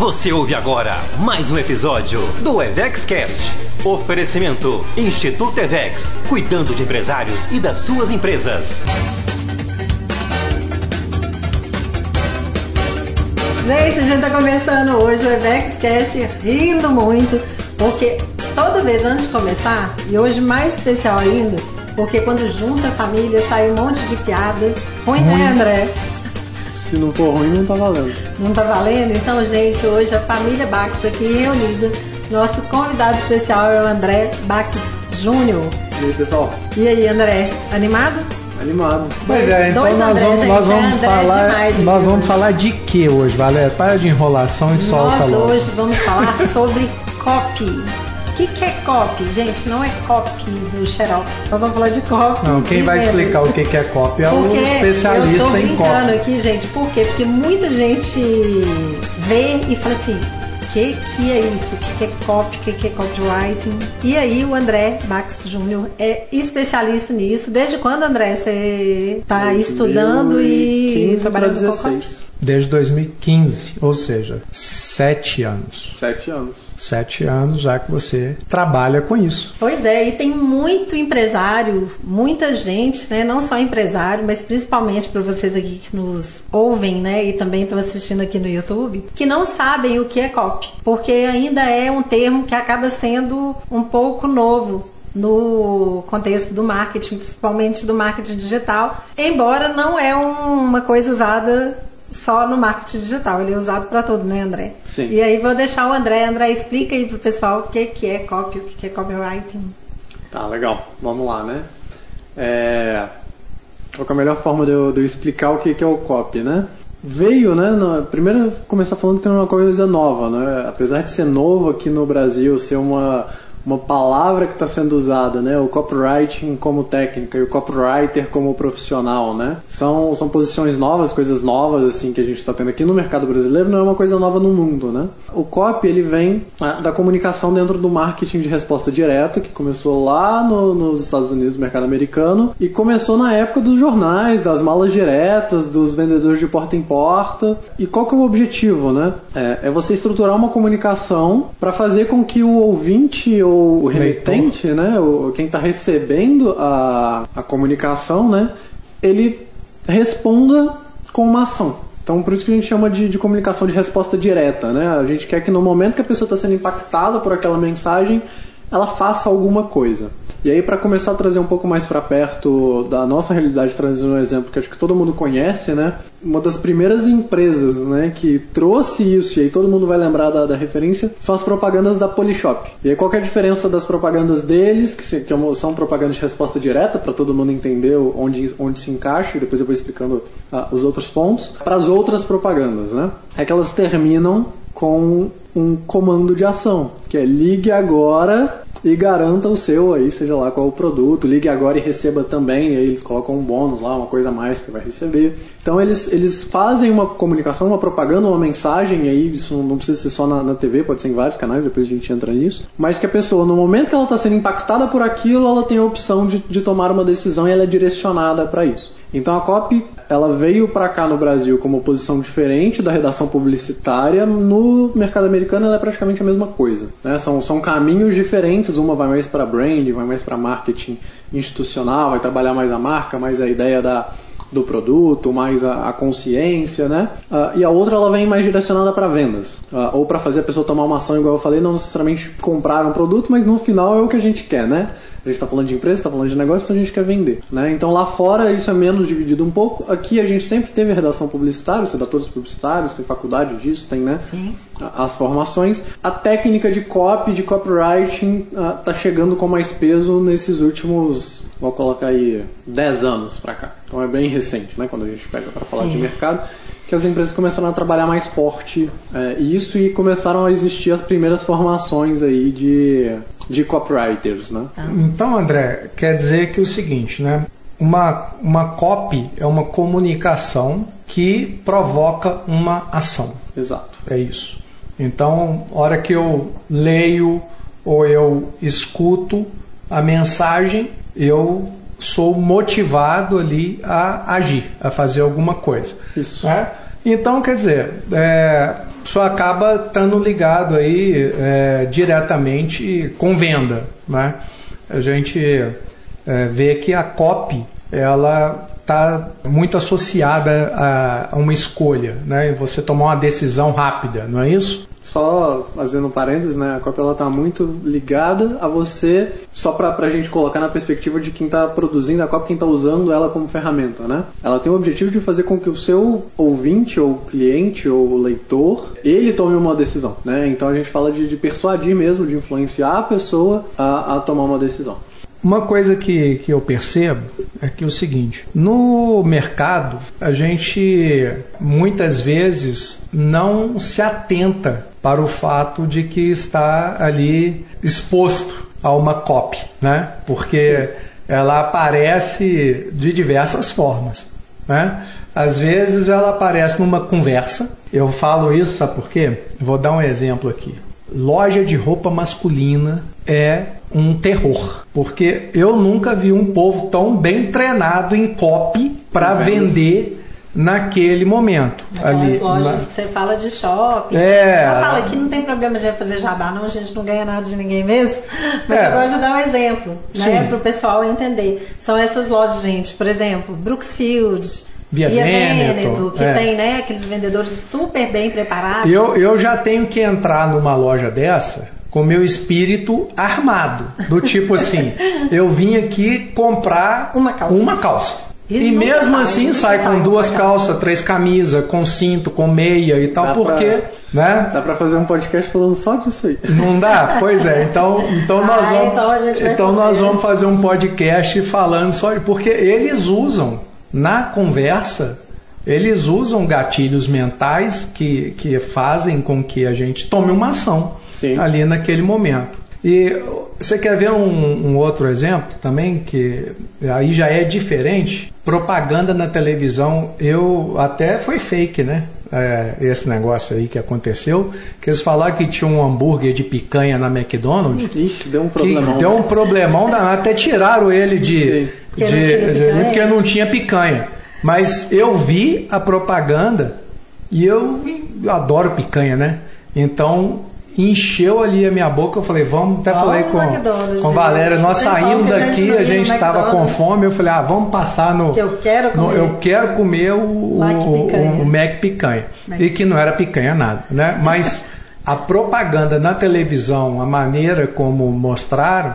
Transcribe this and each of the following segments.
Você ouve agora mais um episódio do EvexCast. Oferecimento Instituto Evex, cuidando de empresários e das suas empresas. Gente, a gente tá começando hoje o EvexCast rindo muito, porque toda vez antes de começar, e hoje mais especial ainda, porque quando junta a família sai um monte de piada. Ruim, né, André? Se não for ruim, não tá valendo. Não tá valendo? Então, gente, hoje a família Bax aqui reunida. Nosso convidado especial é o André Bax Júnior. E aí, pessoal? E aí, André, animado? Animado. Pois é, então Dois nós André, vamos, gente, nós vamos é André falar, demais nós vamos falar de que hoje, Valéria? Para de enrolação e solta Nós logo. hoje vamos falar sobre copy. O que, que é copy? Gente, não é copy do Xerox. Nós vamos falar de copy. Não, quem de vai explicar o que que é copy é o Porque eu tô especialista em brincando copy. aqui, gente. Por quê? Porque muita gente vê e fala assim, o que, que é isso? O que, que é copy? O que, que é copywriting? E aí o André Max Júnior é especialista nisso. Desde quando, André, você está estudando e 15 para trabalhando com copy? 16. Desde 2015, ou seja, sete anos. Sete anos. Sete anos já que você trabalha com isso. Pois é, e tem muito empresário, muita gente, né? Não só empresário, mas principalmente para vocês aqui que nos ouvem, né? E também estão assistindo aqui no YouTube, que não sabem o que é copy, porque ainda é um termo que acaba sendo um pouco novo no contexto do marketing, principalmente do marketing digital, embora não é um- uma coisa usada só no marketing digital, ele é usado para tudo, né, André? Sim. E aí vou deixar o André, André explica aí pro pessoal o que que é copy, o que que é copywriting. Tá, legal. Vamos lá, né? É... Qual é a melhor forma de eu, de eu explicar o que, que é o copy, né? Veio, né? no- Primeiro começar falando que não é uma coisa nova, né? Apesar de ser novo aqui no Brasil, ser uma, uma palavra que está sendo usada, né? O copywriting como técnica e o copywriter como profissional, né? São, são posições novas, coisas novas assim que a gente está tendo aqui no mercado brasileiro, não é uma coisa nova no mundo, né? O copy ele vem ah, da comunicação dentro do marketing de resposta direta, que começou lá no- nos Estados Unidos, no mercado americano, e começou na época dos jornais, das malas diretas, dos vendedores de porta em porta. E qual que é o objetivo, né? É, é você estruturar uma comunicação para fazer com que o ouvinte ou o remetente, né, o, quem está recebendo a, a comunicação, né, ele responda com uma ação. Então, por isso que a gente chama de, de comunicação de resposta direta, né? A gente quer que no momento que a pessoa está sendo impactada por aquela mensagem, ela faça alguma coisa. E aí, para começar a trazer um pouco mais para perto da nossa realidade, trazer um exemplo que acho que todo mundo conhece, né? Uma das primeiras empresas, né, que trouxe isso, e aí todo mundo vai lembrar da, da referência, são as propagandas da Polishop. E aí, qual é a diferença das propagandas deles, que, se- que é são propagandas de resposta direta, para todo mundo entender onde, onde se encaixa, e depois eu vou explicando ah, os outros pontos, para as outras propagandas, né? É que elas terminam com um comando de ação, que é ligue agora e garanta o seu aí, seja lá qual o produto, ligue agora e receba também, e aí eles colocam um bônus lá, uma coisa a mais que vai receber. Então eles, eles fazem uma comunicação, uma propaganda, uma mensagem, e aí isso não precisa ser só na, na TV, pode ser em vários canais, depois a gente entra nisso, mas que a pessoa, no momento que ela está sendo impactada por aquilo, ela tem a opção de, de tomar uma decisão e ela é direcionada para isso. Então a COP ela veio para cá no Brasil com uma posição diferente da redação publicitária. No mercado americano ela é praticamente a mesma coisa. Né? São, são caminhos diferentes. Uma vai mais para brand, vai mais para marketing institucional, vai trabalhar mais a marca, mais a ideia da, do produto, mais a, a consciência, né? Ah, e a outra ela vem mais direcionada para vendas, Ah, ou para fazer a pessoa tomar uma ação, igual eu falei, não necessariamente comprar um produto, mas no final é o que a gente quer, né? A gente está falando de empresa, está falando de negócio, então a gente quer vender. Né? Então lá fora isso é menos dividido um pouco. Aqui a gente sempre teve redação publicitária, os redatores publicitários, tem faculdade disso, tem né? Sim. as formações. A técnica de copy, de copywriting, está chegando com mais peso nesses últimos, vou colocar aí, 10 anos para cá. Então é bem recente, né? Quando a gente pega para falar Sim. de mercado que as empresas começaram a trabalhar mais forte é, isso e começaram a existir as primeiras formações aí de, de copywriters, né? Então, André, quer dizer que é o seguinte, né? Uma, uma copy é uma comunicação que provoca uma ação. Exato. É isso. Então, hora que eu leio ou eu escuto a mensagem, eu sou motivado ali a agir, a fazer alguma coisa. Isso. né? Então, quer dizer, é, isso acaba estando ligado aí é, diretamente com venda. Né? A gente é, vê que a copy ela está muito associada a, a, uma escolha, né? Você tomar uma decisão rápida, não é isso? Só fazendo um parênteses, né? A cópia ela tá muito ligada a você, só para a gente colocar na perspectiva de quem está produzindo a cópia, quem está usando ela como ferramenta, né? Ela tem o objetivo de fazer com que o seu ouvinte, ou cliente, ou leitor, ele tome uma decisão, né? Então a gente fala de, de persuadir mesmo, de influenciar a pessoa a, a tomar uma decisão. Uma coisa que, que eu percebo é que é o seguinte: no mercado, a gente muitas vezes não se atenta para o fato de que está ali exposto a uma copy, né? Porque Sim. ela aparece de diversas formas, né? Às vezes ela aparece numa conversa. Eu falo isso, sabe por quê? Vou dar um exemplo aqui. Loja de roupa masculina é um terror, porque eu nunca vi um povo tão bem treinado em copy para vender naquele momento. Aquelas ali, lojas na... que você fala de shopping. É. Ela fala que não tem problema de fazer jabá, não, a gente não ganha nada de ninguém mesmo. Mas é. eu gosto de dar um exemplo, né, para o pessoal entender. São essas lojas, gente, por exemplo, Brooksfield. Via, Via Veneto, que é. tem né, aqueles vendedores super bem preparados. Eu, eu já tenho que entrar numa loja dessa com meu espírito armado. Do tipo assim, eu vim aqui comprar uma calça. Uma calça. E mesmo sai, assim sai com sai duas calças, três camisas, com cinto, com meia e tal, dá porque. Pra, né? Dá pra fazer um podcast falando só disso aí. Não dá? Pois é. Então, então nós ah, vamos. Então, então nós vamos fazer um podcast falando só. Porque eles usam na conversa, eles usam gatilhos mentais que, que fazem com que a gente tome uma ação Sim. ali naquele momento. E você quer ver um, um, outro exemplo também, que aí já é diferente? Propaganda na televisão, eu até foi fake, né? É, esse negócio aí que aconteceu, que eles falaram que tinha um hambúrguer de picanha na McDonald's. Ixi, deu um problemão. deu um problemão danado, até tiraram ele de. Porque, de, não de, porque não tinha picanha. Mas eu vi a propaganda e eu adoro picanha, né? Então encheu ali a minha boca. Eu falei, vamos, até falei com, com Valéria, nós saímos daqui, a gente estava com fome. Eu falei, ah, vamos passar no. Que eu quero comer. No, eu quero comer o, Mac picanha. o, o Mac picanha. Mac. E que não era picanha nada, né? Mas a propaganda na televisão, a maneira como mostraram,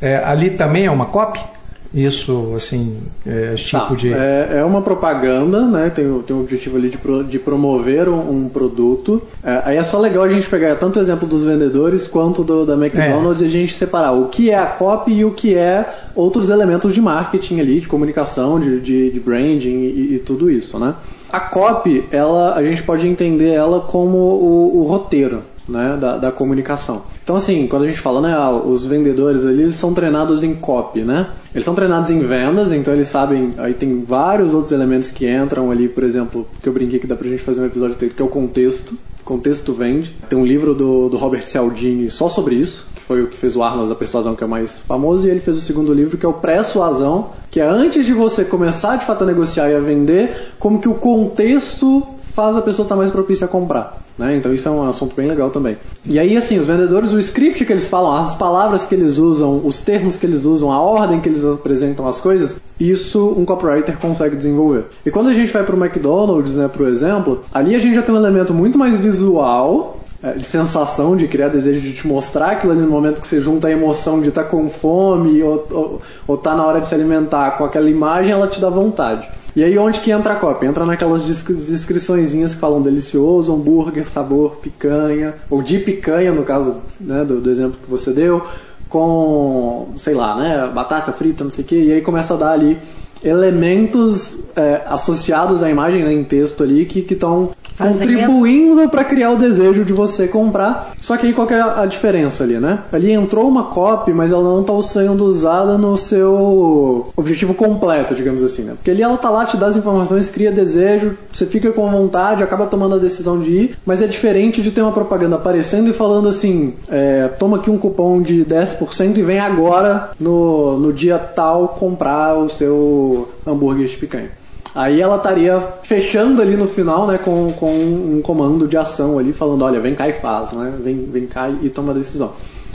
é, ali também é uma cópia? Isso, assim, é, esse tipo tá. de. É, é, uma propaganda, né? Tem, tem o objetivo ali de, pro, de promover um, um produto. É, aí é só legal a gente pegar tanto o exemplo dos vendedores quanto do, da McDonald's é. e a gente separar o que é a copy e o que é outros elementos de marketing ali, de comunicação, de, de, de branding e, e, tudo isso, né? A copy, ela, a gente pode entender ela como o, o roteiro né, da, da comunicação. Então, assim, quando a gente fala, né, ah, os vendedores ali são treinados em copy, né? Eles são treinados em vendas, então eles sabem. Aí tem vários outros elementos que entram ali, por exemplo, que eu brinquei que dá pra gente fazer um episódio que é o contexto. Contexto vende. Tem um livro do, do Robert Cialdini só sobre isso, que foi o que fez o Armas da Persuasão, que é o mais famoso, e ele fez o segundo livro, que é o Persuasão, que é antes de você começar de fato a negociar e a vender, como que o contexto faz a pessoa estar mais propícia a comprar. Né? Então isso é um assunto bem legal também. E aí, assim, os vendedores, o script que eles falam, as palavras que eles usam, os termos que eles usam, a ordem que eles apresentam as coisas, isso um copywriter consegue desenvolver. E quando a gente vai para o McDonald's, né, por exemplo, ali a gente já tem um elemento muito mais visual é, de sensação, de criar desejo de te mostrar aquilo ali no momento que você junta a emoção de estar tá com fome ou, ou, ou tá na hora de se alimentar com aquela imagem, ela te dá vontade. E aí onde que entra a cópia? Entra naquelas descriçõezinhas que falam delicioso, hambúrguer, sabor, picanha, ou de picanha, no caso né, do, do exemplo que você deu, com, sei lá, né, batata frita, não sei o que, e aí começa a dar ali elementos é, associados à imagem né, em texto ali que estão contribuindo para criar o desejo de você comprar. Só que aí qual que é a diferença ali, né? Ali entrou uma copy, mas ela não está sendo usada no seu objetivo completo, digamos assim, né? Porque ali ela tá lá, te dá as informações, cria desejo, você fica com vontade, acaba tomando a decisão de ir, mas é diferente de ter uma propaganda aparecendo e falando assim, é, toma aqui um cupom de 10% e vem agora no, no dia tal comprar o seu hambúrguer de picanha. Aí ela estaria fechando ali no final, né, com, com um comando de ação ali, falando, olha, vem cá e faz, né? Vem, vem cá e toma a decisão.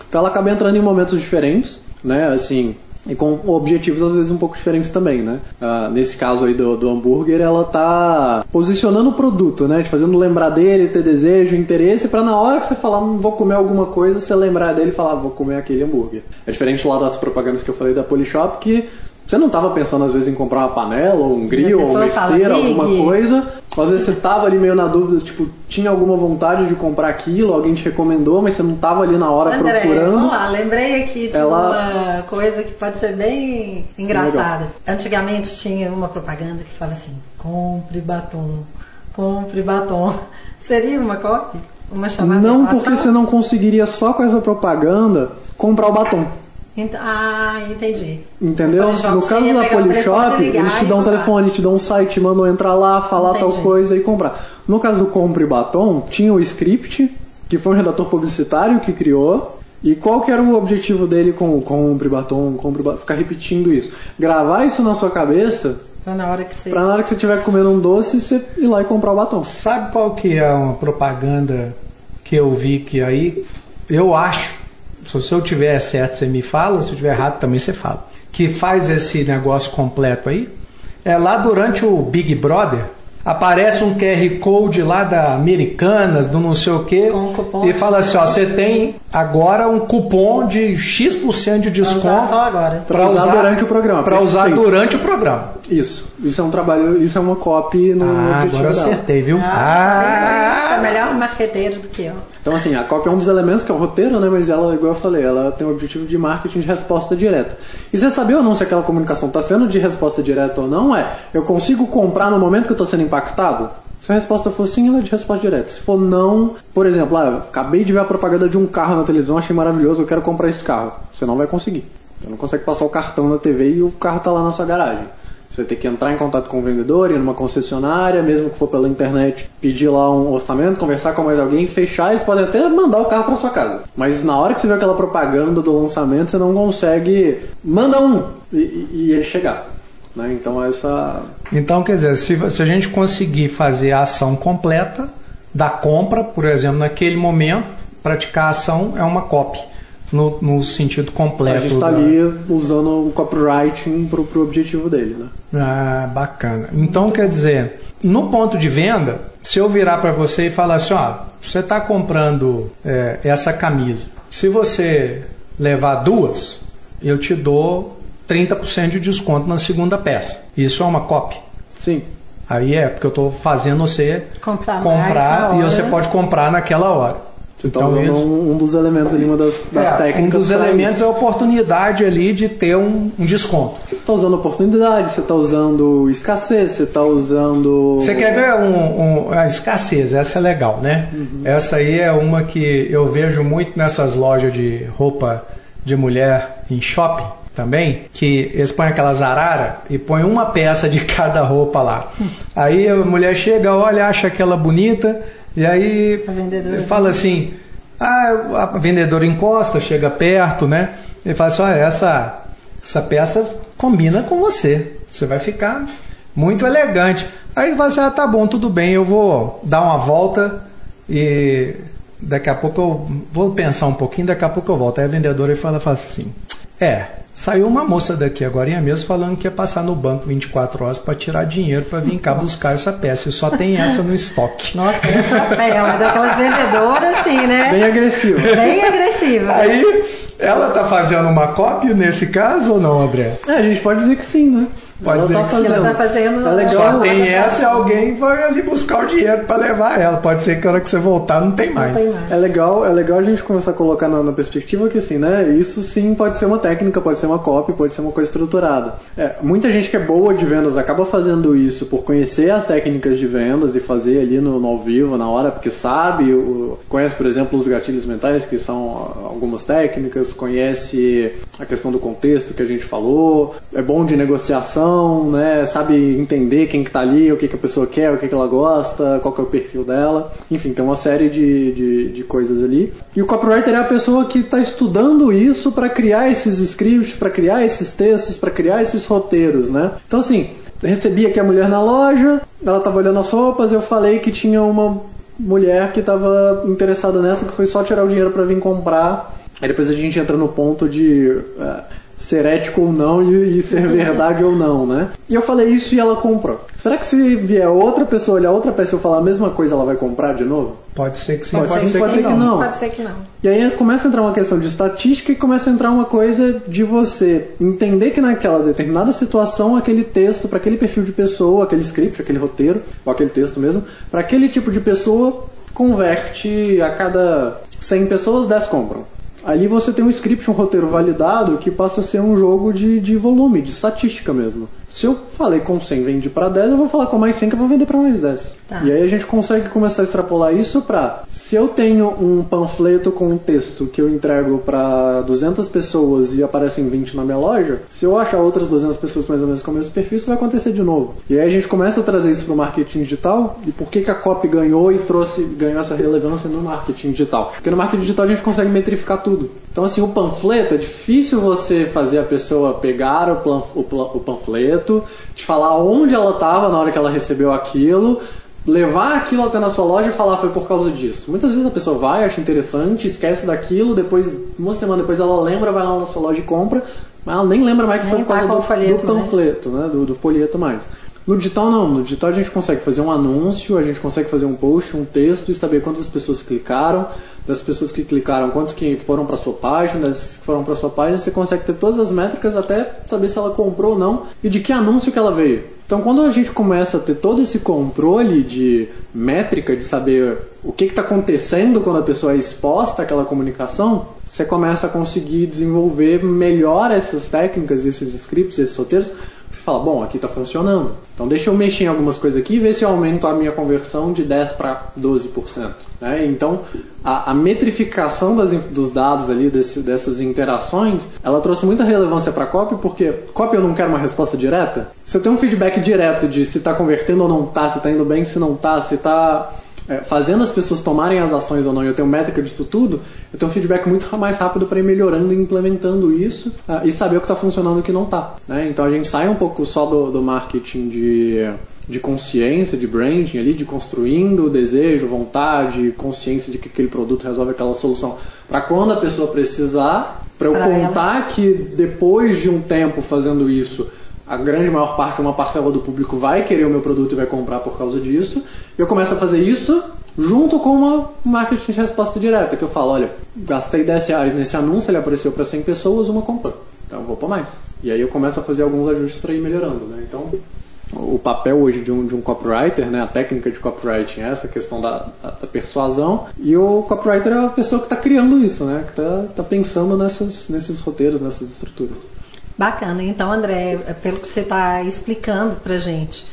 Então ela acaba entrando em momentos diferentes, né? Assim, e com objetivos às vezes um pouco diferentes também, né? Ah, nesse caso aí do, do hambúrguer, ela tá posicionando o produto, né? Te fazendo lembrar dele, ter desejo, interesse, para na hora que você falar, "Hum, vou comer alguma coisa, você lembrar dele e falar, vou comer aquele hambúrguer. É diferente lá das propagandas que eu falei da Polishop, que você não estava pensando às vezes em comprar uma panela, ou um grill, ou uma pessoa fala, esteira, alguma coisa. Às vezes você tava ali meio na dúvida, tipo, tinha alguma vontade de comprar aquilo, alguém te recomendou, mas você não tava ali na hora André, procurando. vamos lá, lembrei aqui de Ela- uma coisa que pode ser bem engraçada. Antigamente tinha uma propaganda que falava assim: compre batom, compre batom. Seria uma copy? Uma chamada Não, porque você não conseguiria só com essa propaganda comprar o batom. Ent- Ah, entendi. Entendeu? No você caso da Polishop, ligar eles te dão um telefone, te dão um site, te mandam entrar lá, falar tal Entendi. coisa e comprar. No caso do Compre Batom, tinha o script, que foi um redator publicitário que criou. E qual que era o objetivo dele com o Compre Batom, Compre Batom? Ficar repetindo isso. Gravar isso na sua cabeça, Pra na hora que você. pra na hora que você estiver comendo um doce, você ir lá e comprar o batom. Sabe qual que é uma propaganda que eu vi que aí eu acho, se eu tiver certo você me fala, se eu tiver errado também você fala, que faz esse negócio completo aí? É lá durante o Big Brother, aparece um QR Code lá da Americanas, do não sei o que, Com um cupom e fala assim, ó, você tem agora um cupom de X% de Pra desconto usar só agora. Pra usar durante o programa, Para usar durante o programa. Isso. Isso é um trabalho, isso é uma copy no Ah, agora eu acertei, viu? Ah, Ah, tá melhor marqueteiro do que eu. Então, assim, a cópia é um dos elementos que é o roteiro, né? Mas ela, igual eu falei, ela tem o objetivo de marketing de resposta direta. E você saber ou não se aquela comunicação está sendo de resposta direta ou não é, eu consigo comprar no momento que eu estou sendo impactado? Se a resposta for sim, ela é de resposta direta. Se for não, por exemplo, ah, acabei de ver a propaganda de um carro na televisão, achei maravilhoso, eu quero comprar esse carro. Você não vai conseguir. Você não consegue passar o cartão na TV e o carro está lá na sua garagem. Você vai ter que entrar em contato com o vendedor, ir numa concessionária, mesmo que for pela internet, pedir lá um orçamento, conversar com mais alguém, fechar, eles podem até mandar o carro para sua casa. Mas na hora que você vê aquela propaganda do lançamento, você não consegue. Manda um! E, e- ele chegar. Né? Então essa. Então, quer dizer, se, se a gente conseguir fazer a ação completa da compra, por exemplo, naquele momento, praticar a ação é uma copy, no, no sentido completo. A gente está da- ali usando o copywriting pro, pro objetivo dele, né? Ah, bacana. Então, quer dizer, no ponto de venda, se eu virar para você e falar assim, ó, você está comprando é, essa camisa, se você levar duas, eu te dou 30% de desconto na segunda peça. Isso é uma copy. Sim. Aí é, porque eu estou fazendo você Comprar comprar e você pode comprar naquela hora. Você está usando um, um dos elementos ali, uma das, das é, técnicas. um dos elementos é a oportunidade ali de ter um, um desconto. Você está usando oportunidade, você está usando escassez, você está usando. Você quer ver um, um- a escassez? Essa é legal, né? Essa aí é uma que eu vejo muito nessas lojas de roupa de mulher em shopping também, que eles põem aquelas arara e põem uma peça de cada roupa lá. Aí a mulher chega, olha, acha aquela bonita, e aí fala assim, ah, a vendedora encosta, chega perto, né? E fala assim, olha, essa, essa peça combina com você. Você vai ficar muito elegante. Aí você fala assim, ah, tá bom, tudo bem, eu vou dar uma volta e daqui a pouco eu vou pensar um pouquinho, daqui a pouco eu volto. Aí a vendedora fala, fala assim, é, saiu uma moça daqui agora mesmo falando que ia passar no banco 24 horas para tirar dinheiro para vir cá buscar essa peça. E só tem essa no estoque. Nossa, essa é uma daquelas vendedoras, assim, né? Bem agressivo. Bem agressiva. Aí, ela tá fazendo uma cópia nesse caso ou não, André? É, a gente pode dizer que sim, né? Pode Ela dizer tá que fazendo. Ela tá fazendo- É legal. Só tem essa e alguém vai ali buscar o dinheiro para levar ela. Pode ser que a hora que você voltar não tem mais. Não tem mais. É legal, é legal a gente começar a colocar na, na perspectiva que assim, né? Isso sim pode ser uma técnica, pode ser uma copy, pode ser uma coisa estruturada. É, muita gente que é boa de vendas acaba fazendo isso por conhecer as técnicas de vendas e fazer ali no, no ao vivo, na hora, porque sabe, o- conhece, por exemplo, os gatilhos mentais, que são algumas técnicas, conhece a questão do contexto que a gente falou, é bom de negociação, né? Sabe entender quem que tá ali, o que, que a pessoa quer, o que, que ela gosta, qual que é o perfil dela. Enfim, tem uma série de, de, de coisas ali. E o copywriter é a pessoa que está estudando isso para criar esses scripts, para criar esses textos, para criar esses roteiros, né? Então, assim, recebi aqui a mulher na loja, ela tava olhando as roupas, eu falei que tinha uma mulher que tava interessada nessa, que foi só tirar o dinheiro para vir comprar. Aí depois a gente entra no ponto de uh, ser ético ou não e, e ser verdade ou não, né? E eu falei isso e ela comprou. Será que se vier outra pessoa olhar outra peça e eu falar a mesma coisa, ela vai comprar de novo? Pode ser que sim, Pode, Pode, ser, ser, pode que, ser que não. não. Pode ser que não. E aí começa a entrar uma questão de estatística e começa a entrar uma coisa de você entender que naquela determinada situação, aquele texto, para aquele perfil de pessoa, aquele script, aquele roteiro, ou aquele texto mesmo, para aquele tipo de pessoa, converte a cada 100 pessoas, 10 compram. Ali você tem um script, um roteiro validado que passa a ser um jogo de, de volume, de estatística mesmo. Se eu falei com 100 vende para 10, eu vou falar com mais 100 que eu vou vender para mais 10. Tá. E aí a gente consegue começar a extrapolar isso para se eu tenho um panfleto com um texto que eu entrego para 200 pessoas e aparecem 20 na minha loja, se eu achar outras 200 pessoas mais ou menos com o mesmo perfil, isso vai acontecer de novo. E aí a gente começa a trazer isso para o marketing digital e por que, que a copy ganhou e trouxe ganhou essa relevância no marketing digital? Porque no marketing digital a gente consegue metrificar tudo. Então, assim, o panfleto, é difícil você fazer a pessoa pegar o, plan, o, o panfleto, te falar onde ela estava na hora que ela recebeu aquilo, levar aquilo até na sua loja e falar foi por causa disso. Muitas vezes a pessoa vai, acha interessante, esquece daquilo, depois, uma semana depois ela lembra, vai lá na sua loja e compra, mas ela nem lembra mais que foi por causa tá do, folheto do panfleto, né? Do, do folheto mais. No digital não, no digital a gente consegue fazer um anúncio, a gente consegue fazer um post, um texto e saber quantas pessoas clicaram, das pessoas que clicaram, quantos que foram para sua página, que foram para sua página, você consegue ter todas as métricas até saber se ela comprou ou não e de que anúncio que ela veio. Então, quando a gente começa a ter todo esse controle de métrica, de saber o que está acontecendo quando a pessoa é exposta àquela comunicação, você começa a conseguir desenvolver melhor essas técnicas, esses scripts, esses roteiros. Você fala, bom, aqui está funcionando. Então, deixa eu mexer em algumas coisas aqui e ver se eu aumento a minha conversão de 10% para 12%. Né? Então, a, a metrificação das, dos dados ali, desse, dessas interações, ela trouxe muita relevância para a copy, porque copy eu não quero uma resposta direta. Se eu tenho um feedback direto de se está convertendo ou não está, se está indo bem, se não está, se está é, fazendo as pessoas tomarem as ações ou não, e eu tenho métrica disso tudo, eu tenho um feedback muito mais rápido para ir melhorando e implementando isso uh, e saber o que está funcionando e o que não está. Né? Então a gente sai um pouco só do, do marketing de de consciência, de branding ali, de construindo o desejo, vontade, consciência de que aquele produto resolve aquela solução. Para quando a pessoa precisar, para eu Pra contar ela. que depois de um tempo fazendo isso, a grande maior parte, uma parcela do público vai querer o meu produto e vai comprar por causa disso. Eu começo a fazer isso junto com uma marketing de resposta direta, que eu falo, olha, gastei 10 reais nesse anúncio, ele apareceu para 100 pessoas, uma comprou. Então eu vou para mais. E aí eu começo a fazer alguns ajustes para ir melhorando, né? Então, o papel hoje de um, de um copywriter, né? A técnica de copywriting é essa questão da, da, da persuasão. E o copywriter é a pessoa que está criando isso, né? Que está tá pensando nessas, nesses roteiros, nessas estruturas. Bacana. Então, André, pelo que você está explicando para gente,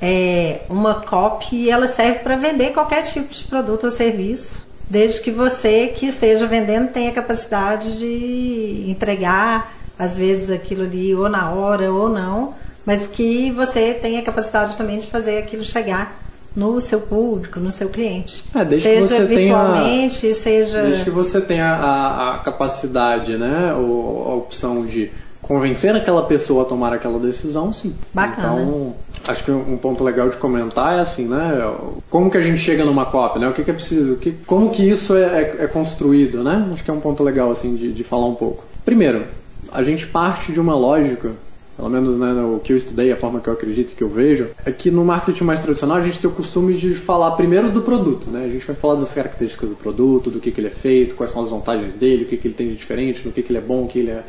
é uma copy ela serve para vender qualquer tipo de produto ou serviço, desde que você que esteja vendendo tenha capacidade de entregar, às vezes aquilo ali ou na hora ou não, mas que você tenha capacidade também de fazer aquilo chegar no seu público, no seu cliente. É, desde seja que você virtualmente, tenha, seja. Desde que você tenha a, a capacidade, né? Ou a opção de convencer aquela pessoa a tomar aquela decisão, sim. Bacana. Então, acho que um ponto legal de comentar é assim, né? Como que a gente chega numa cópia, né? O que, que é preciso? Que, como que isso é, é, é, construído, né? Acho que é um ponto legal, assim, de, de falar um pouco. Primeiro, a gente parte de uma lógica pelo menos né, o que eu estudei, a forma que eu acredito que eu vejo, é que no marketing mais tradicional a gente tem o costume de falar primeiro do produto. Né? A gente vai falar das características do produto, do que, que ele é feito, quais são as vantagens dele, o que, que ele tem de diferente, no que, que ele é bom, o que ele é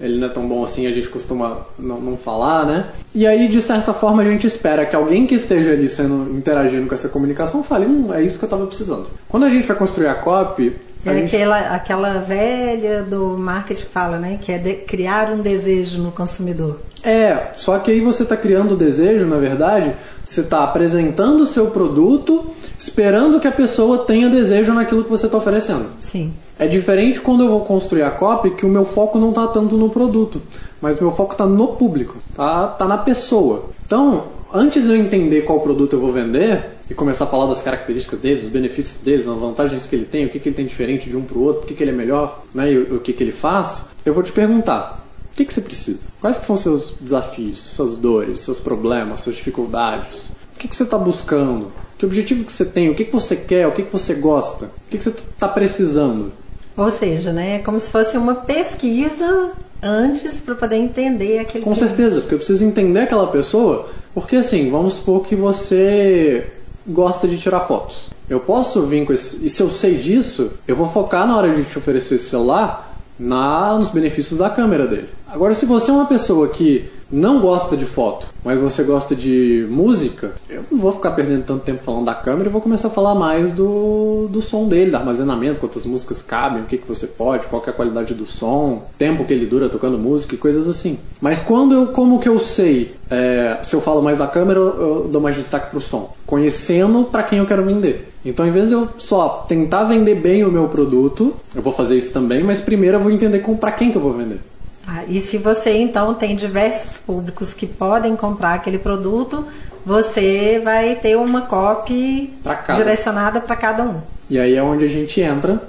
ele não é tão bom assim, a gente costuma não, não, falar, né? E aí, de certa forma, a gente espera que alguém que esteja ali sendo interagindo com essa comunicação fale, hum, é isso que eu estava precisando. Quando a gente vai construir a copy, é gente... aquela, aquela velha do marketing que fala, né? Que é criar um desejo no consumidor. É, só que aí você está criando o desejo, na verdade, você está apresentando o seu produto, esperando que a pessoa tenha desejo naquilo que você está oferecendo. Sim. É diferente quando eu vou construir a copy, que o meu foco não está tanto no produto, mas meu foco está no público, tá, tá na pessoa. Então, antes de eu entender qual produto eu vou vender e começar a falar das características deles, os benefícios deles, as vantagens que ele tem, o que, que ele tem diferente de um para o outro, por que, que ele é melhor né, e o, o que, que ele faz, eu vou te perguntar: O que, que você precisa? Quais que são seus desafios, suas dores, seus problemas, suas dificuldades? O que, que você está buscando? Que objetivo que você tem? O que, que você quer? O que, que você gosta? O que, que você está precisando? Ou seja, né, é como se fosse uma pesquisa antes para poder entender aquele Com certeza, porque eu preciso entender aquela pessoa, porque assim, vamos supor que você gosta de tirar fotos. Eu posso vir com esse. E se eu sei disso, eu vou focar na hora de te oferecer esse celular na, nos benefícios da câmera dele. Agora, se você é uma pessoa que não gosta de foto, mas você gosta de música, eu não vou ficar perdendo tanto tempo falando da câmera, eu vou começar a falar mais do, do som dele, do armazenamento, quantas músicas cabem, o que, que você pode, qual é a qualidade do som, tempo que ele dura tocando música e coisas assim. Mas quando eu, como que eu sei é, se eu falo mais da câmera, eu dou mais destaque pro som, conhecendo para quem eu quero vender. Então, em vez de eu só tentar vender bem o meu produto, eu vou fazer isso também, mas primeiro eu vou entender para quem que eu vou vender. Ah, e se você então tem diversos públicos que podem comprar aquele produto, você vai ter uma copy direcionada para cada um. E aí é onde a gente entra.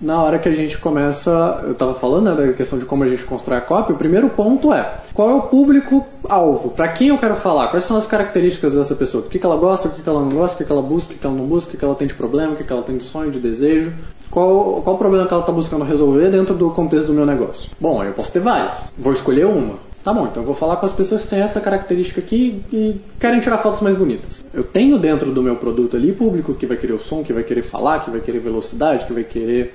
Na hora que a gente começa, eu estava falando né, da questão de como a gente constrói a cópia, o primeiro ponto é qual é o público-alvo, para quem eu quero falar, quais são as características dessa pessoa, o que, que ela gosta, o que, que ela não gosta, o que, que ela busca, o que, que ela não busca, o que, que ela tem de problema, o que, que ela tem de sonho, de desejo, qual, qual o problema que ela está buscando resolver dentro do contexto do meu negócio? Bom, eu posso ter várias. Vou escolher uma. Tá bom, então eu vou falar com as pessoas que têm essa característica aqui e querem tirar fotos mais bonitas. Eu tenho dentro do meu produto ali público que vai querer o som, que vai querer falar, que vai querer velocidade, que vai querer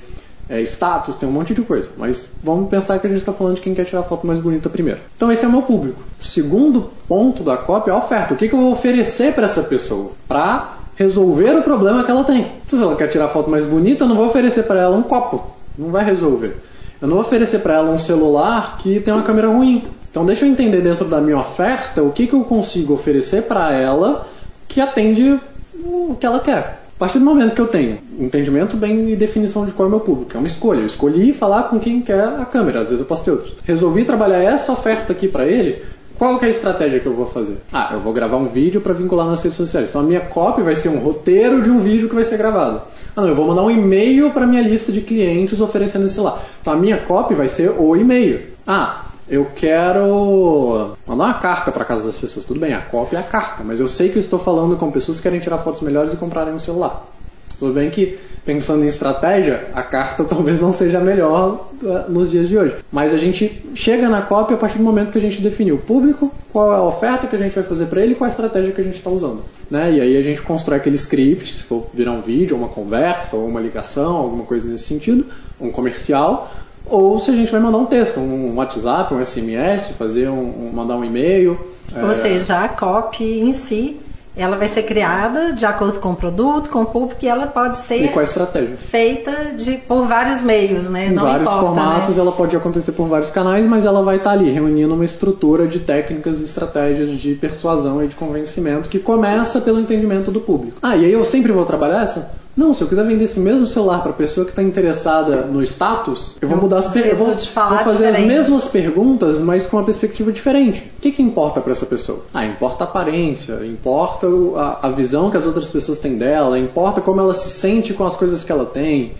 é, status, tem um monte de coisa. Mas vamos pensar que a gente está falando de quem quer tirar a foto mais bonita primeiro. Então esse é o meu público. O segundo ponto da cópia é a oferta. O que, que eu vou oferecer para essa pessoa? Para resolver o problema que ela tem. Então, se ela quer tirar foto mais bonita, eu não vou oferecer para ela um copo. Não vai resolver. Eu não vou oferecer para ela um celular que tem uma câmera ruim. Então, deixa eu entender dentro da minha oferta o que, que eu consigo oferecer para ela que atende o que ela quer. A partir do momento que eu tenho entendimento bem e definição de qual é o meu público, é uma escolha. Eu escolhi falar com quem quer a câmera, às vezes eu posso ter outras. Resolvi trabalhar essa oferta aqui para ele, qual que é a estratégia que eu vou fazer? Ah, eu vou gravar um vídeo para vincular nas redes sociais. Então a minha copy vai ser um roteiro de um vídeo que vai ser gravado. Ah, não, eu vou mandar um e-mail para minha lista de clientes oferecendo esse lá. Então a minha copy vai ser o e-mail. Ah, eu quero mandar uma carta para casa das pessoas. Tudo bem, a copy é a carta, mas eu sei que eu estou falando com pessoas que querem tirar fotos melhores e comprarem um celular. Tudo bem que pensando em estratégia, a carta talvez não seja a melhor uh, nos dias de hoje. Mas a gente chega na cópia a partir do momento que a gente definiu o público, qual é a oferta que a gente vai fazer para ele e qual a estratégia que a gente está usando. Né? E aí a gente constrói aquele script, se for virar um vídeo, uma conversa, ou uma ligação, alguma coisa nesse sentido, um comercial, ou se a gente vai mandar um texto, um WhatsApp, um SMS, fazer um, um mandar um e-mail. Ou é... seja, a copy em si ela vai ser criada de acordo com o produto, com o público, e ela pode ser e a estratégia? feita de, por vários meios, né? Em Não vários importa, formatos, né? ela pode acontecer por vários canais, mas ela vai estar ali reunindo uma estrutura de técnicas e estratégias de persuasão e de convencimento que começa pelo entendimento do público. Ah, e aí eu sempre vou trabalhar essa? Não, se eu quiser vender esse mesmo celular para a pessoa que está interessada no status, eu vou mudar as perguntas. Vou, vou fazer diferente. as mesmas perguntas, mas com uma perspectiva diferente. O que, que importa para essa pessoa? Ah, importa a aparência, importa a, a visão que as outras pessoas têm dela, importa como ela se sente com as coisas que ela tem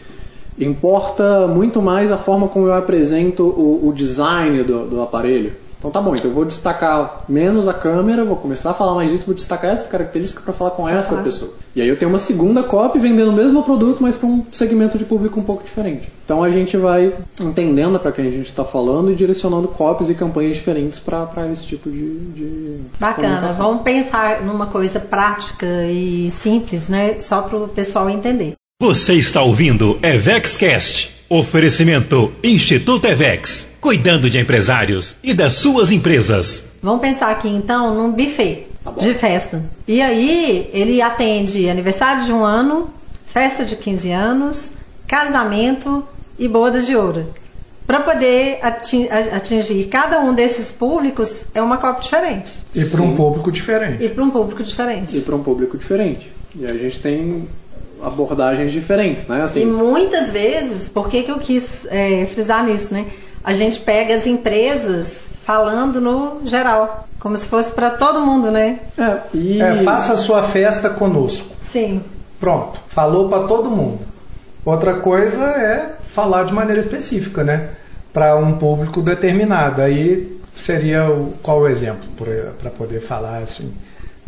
importa muito mais a forma como eu apresento o, o design do, do, aparelho. Então tá bom, então eu vou destacar menos a câmera, vou começar a falar mais disso, vou destacar essas características para falar com essa pessoa. E aí eu tenho uma segunda copy vendendo o mesmo produto, mas para um segmento de público um pouco diferente. Então a gente vai entendendo para quem a gente está falando e direcionando copies e campanhas diferentes para esse tipo de, de Bacana, vamos pensar numa coisa prática e simples, né? Só para o pessoal entender. Você está ouvindo EvexCast. Oferecimento Instituto EVEX, cuidando de empresários e das suas empresas. Vamos pensar aqui então num buffet tá de festa. E aí ele atende aniversário de um ano, festa de 15 anos, casamento e bodas de ouro. Para poder atingir cada um desses públicos é uma copa diferente. E para um público diferente. E para um público diferente. E para um público diferente. E a gente tem abordagens diferentes, né? Assim, e muitas vezes, por que, que eu quis é, frisar nisso, né? A gente pega as empresas falando no geral, como se fosse para todo mundo, né? É, e... É, faça a sua festa conosco. Sim. Pronto, falou para todo mundo. Outra coisa é falar de maneira específica, né? para um público determinado. Aí seria o, qual o exemplo para poder falar assim?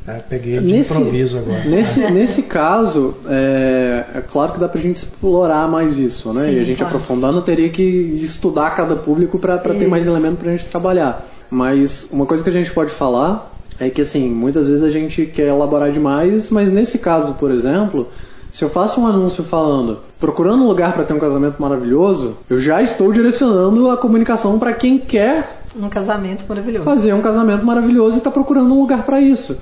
É, peguei de nesse, improviso agora. Nesse, nesse caso, é, é, claro que dá pra gente explorar mais isso, né? Sim, e a gente claro. aprofundando teria que estudar cada público para ter mais elementos pra gente trabalhar. Mas uma coisa que a gente pode falar é que, assim, muitas vezes a gente quer elaborar demais, mas nesse caso, por exemplo, se eu faço um anúncio falando procurando um lugar para ter um casamento maravilhoso, eu já estou direcionando a comunicação para quem quer um casamento maravilhoso. Fazer um casamento maravilhoso e está procurando um lugar para isso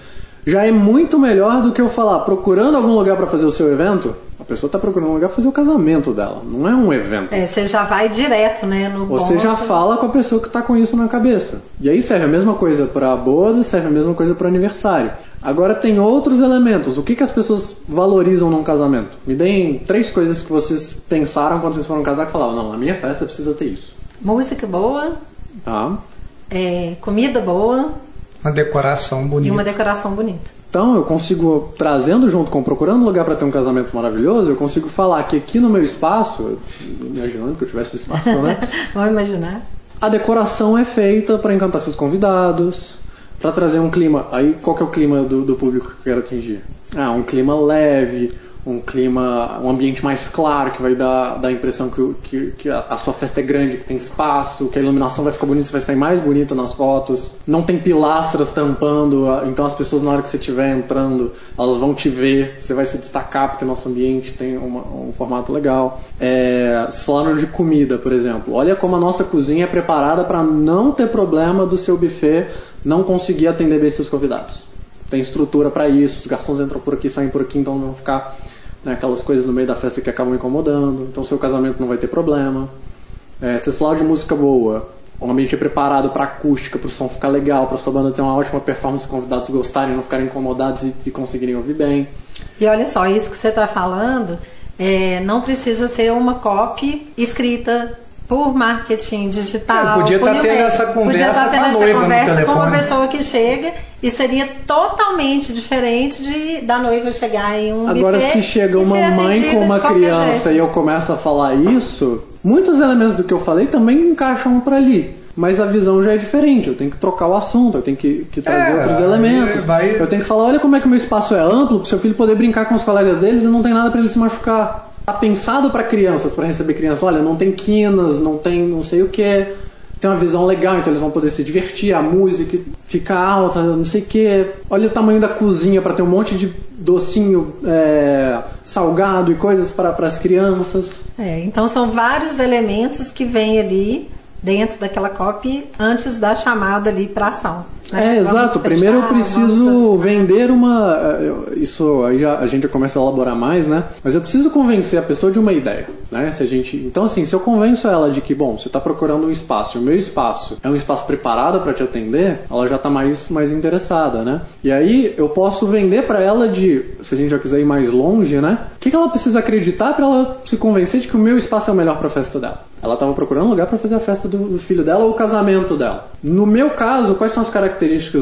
já é muito melhor do que eu falar procurando algum lugar para fazer o seu evento. A pessoa está procurando um lugar para fazer o casamento dela, não é um evento. É, você já vai direto, né? No você ponto. já fala com a pessoa que está com isso na cabeça. E aí serve a mesma coisa para boda, serve a mesma coisa para aniversário. Agora tem outros elementos. O que, que as pessoas valorizam num casamento? Me deem três coisas que vocês pensaram quando vocês foram casar que falavam, não, a minha festa precisa ter isso. Música boa. Tá. É, comida boa uma decoração bonita. E uma decoração bonita. Então eu consigo, trazendo junto com procurando um lugar para ter um casamento maravilhoso, eu consigo falar que aqui no meu espaço, imaginando que eu tivesse espaço, né? Vamos imaginar. A decoração é feita para encantar seus convidados, para trazer um clima. Aí qual que é o clima do, do público que eu quero atingir? Ah, um clima leve, um clima, um ambiente mais claro, que vai dar, dar a impressão que, que, que a, sua festa é grande, que tem espaço, que a iluminação vai ficar bonita, vai sair mais bonita nas fotos. Não tem pilastras tampando, então as pessoas na hora que você estiver entrando, elas vão te ver, você vai se destacar porque o nosso ambiente tem uma, um formato legal. É, vocês falaram de comida, por exemplo. Olha como a nossa cozinha é preparada para não ter problema do seu buffet não conseguir atender bem seus convidados. Tem estrutura para isso, os garçons entram por aqui, saem por aqui, então não ficar né, aquelas coisas no meio da festa que acabam incomodando, então seu casamento não vai ter problema. É, vocês falaram de música boa, o ambiente é preparado para acústica, para o som ficar legal, para sua banda ter uma ótima performance, os convidados gostarem, não ficarem incomodados e, e conseguirem ouvir bem. E olha só, isso que você está falando é, não precisa ser uma copy escrita por marketing digital. Eu podia estar tá tendo essa conversa, tá tendo essa conversa com uma pessoa que chega e seria totalmente diferente de da noiva chegar em um Agora, se chega uma mãe com uma criança e eu começo a falar isso, muitos elementos do que eu falei também encaixam por ali. Mas a visão já é diferente, eu tenho que trocar o assunto, eu tenho que, que trazer é, outros elementos. Vai... Eu tenho que falar, olha como é que o meu espaço é amplo, para seu filho poder brincar com os colegas deles e não tem nada para ele se machucar tá pensado para crianças, para receber crianças. Olha, não tem quinas, não tem não sei o que. Tem uma visão legal, então eles vão poder se divertir, a música fica alta, não sei o que. Olha o tamanho da cozinha para ter um monte de docinho é, salgado e coisas para as crianças. É, então são vários elementos que vêm ali dentro daquela copy antes da chamada ali para ação. Né? É, exato. Primeiro eu preciso vender uma. Eh, isso aí já, a gente já começa a elaborar mais, né? Mas eu preciso convencer a pessoa de uma ideia. Né? Se a gente, então, assim, se eu convenço ela de que, bom, você está procurando um espaço, o meu espaço é um espaço preparado para te atender, ela já está mais, mais interessada, né? E aí eu posso vender para ela de, se a gente já quiser ir mais longe, né? O que, que ela precisa acreditar para ela se convencer de que o meu espaço é o melhor para a festa dela? Ela estava procurando um lugar para fazer a festa do filho dela ou o casamento dela. No meu caso, quais são as características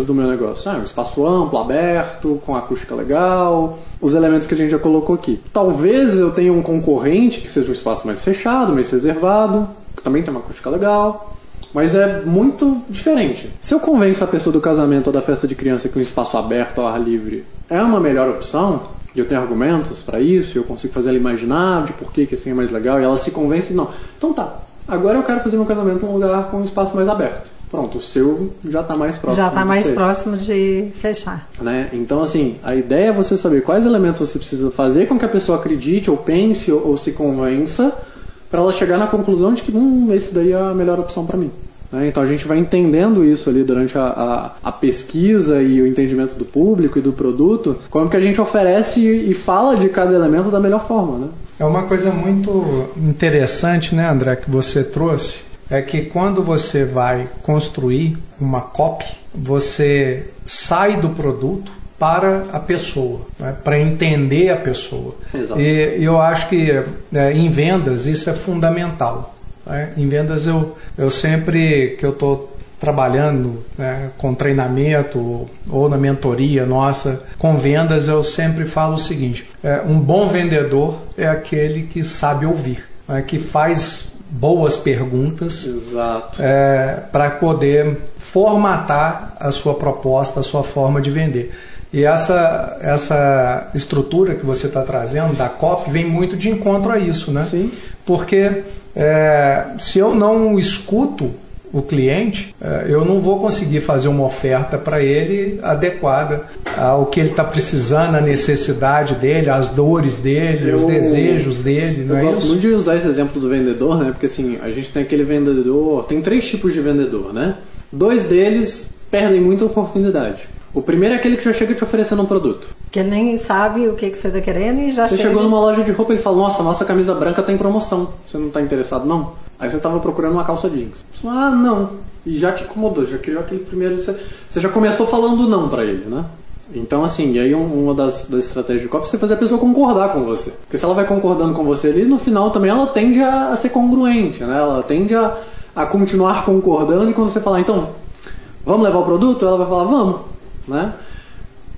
do meu negócio? Ah, um espaço amplo, aberto, com acústica legal, os elementos que a gente já colocou aqui. Talvez eu tenha um concorrente que seja um espaço mais fechado, mais reservado, que também tem uma acústica legal. Mas é muito diferente. Se eu convenço a pessoa do casamento ou da festa de criança que um espaço aberto ao ar livre é uma melhor opção, e eu tenho argumentos para isso, e eu consigo fazer ela imaginar de por que, que assim é mais legal, e ela se convence, não. Então tá, agora eu quero fazer meu casamento num lugar com um espaço mais aberto. Pronto, o seu já está mais próximo. Já está mais ser. próximo de fechar. Né? Então, assim, a ideia é você saber quais elementos você precisa fazer com que a pessoa acredite, ou pense, ou, ou se convença, para ela chegar na conclusão de que, hum, esse daí é a melhor opção para mim. Né? Então a gente vai entendendo isso ali durante a, a, a, pesquisa e o entendimento do público e do produto, como que a gente oferece e fala de cada elemento da melhor forma. Né? É uma coisa muito interessante, né, André, que você trouxe, é que quando você vai construir uma copy, você sai do produto para a pessoa, né, para entender a pessoa. Exato. E eu acho que é, em vendas isso é fundamental. Né? Em vendas eu, eu sempre que eu estou trabalhando né, com treinamento ou na mentoria nossa com vendas, eu sempre falo o seguinte: é, um bom vendedor é aquele que sabe ouvir, né, que faz boas perguntas é, para poder formatar a sua proposta, a sua forma de vender. E essa, essa estrutura que você está trazendo da COP vem muito de encontro a isso, né? Sim. Porque é, se eu não escuto o cliente, é, eu não vou conseguir fazer uma oferta para ele adequada ao que ele está precisando, a necessidade dele, as dores dele, os Eu- desejos dele, não Eu é gosto isso? muito de usar esse exemplo do vendedor, né? Porque assim, a gente tem aquele vendedor. Tem três tipos de vendedor, né? Dois deles perdem muita oportunidade. O primeiro é aquele que já chega te oferecendo um produto. Que ele nem sabe o que, que você está querendo e já Você chega. chegou numa loja de roupa e ele fala: Nossa, nossa camisa branca tá em promoção. Você não tá interessado, não? Aí você tava procurando uma calça jeans. Ah, não. E já te incomodou, já criou aquele primeiro. Você, já começou falando não pra ele, né? Então, assim, e aí um- uma das, das estratégias de copy é você fazer a pessoa concordar com você. Porque se ela vai concordando com você ali, no final também ela tende a, a ser congruente, né? Ela tende a, a continuar concordando e quando você falar, então, vamos levar o produto? Ela vai falar, vamos, né?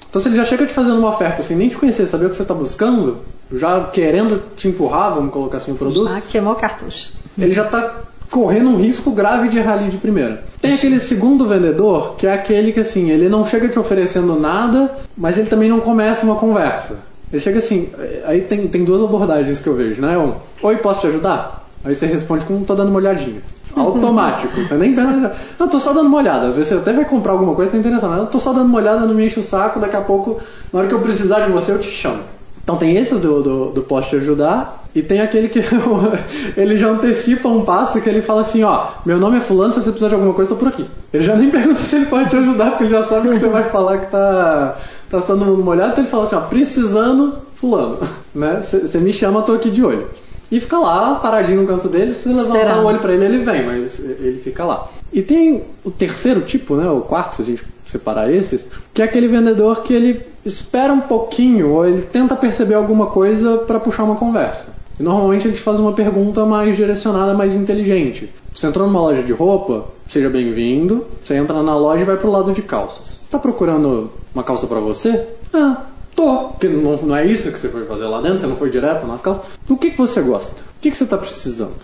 Então se ele já chega te fazendo uma oferta sem nem te conhecer, saber o que você está buscando, já querendo te empurrar, vamos colocar assim o produto, Já queimou cartucho. Ele já está correndo um risco grave de rally de primeira. Tem aquele segundo vendedor, que é aquele que assim, ele não chega te oferecendo nada, mas ele também não começa uma conversa. Ele chega assim, aí tem, tem duas abordagens que eu vejo, né? Um, oi, posso te ajudar? Aí você responde com tô dando uma olhadinha. Automático, você nem pensa. Não, tô só dando uma olhada. Às vezes você até vai comprar alguma coisa, tá interessado. Mas eu tô só dando uma olhada, não me enche o saco. Daqui a pouco, na hora que eu precisar de você, eu te chamo. Então tem esse do, do, do posso te ajudar. E tem aquele que ele já antecipa um passo que ele fala assim: Ó, meu nome é Fulano, se você precisar de alguma coisa, tô por aqui. Ele já nem pergunta se ele pode te ajudar, porque ele já sabe que você vai falar que tá, tá sendo uma olhada. Então ele fala assim: Ó, precisando, Fulano. Né? Você me chama, tô aqui de olho. E fica lá, paradinho no canto dele. Se você levantar o olho pra ele, ele vem, mas ele fica lá. E tem o terceiro tipo, né? O quarto, se a gente separar esses, que é aquele vendedor que ele espera um pouquinho ou ele tenta perceber alguma coisa para puxar uma conversa. E normalmente ele te faz uma pergunta mais direcionada, mais inteligente. Você entrou numa loja de roupa, seja bem-vindo. Você entra na loja e vai pro lado de calças. Você tá procurando uma calça para você? Ah, tô. Porque não, não é isso que você foi fazer lá dentro, você não foi direto nas calças. Do que, que você gosta? O que, que você tá precisando?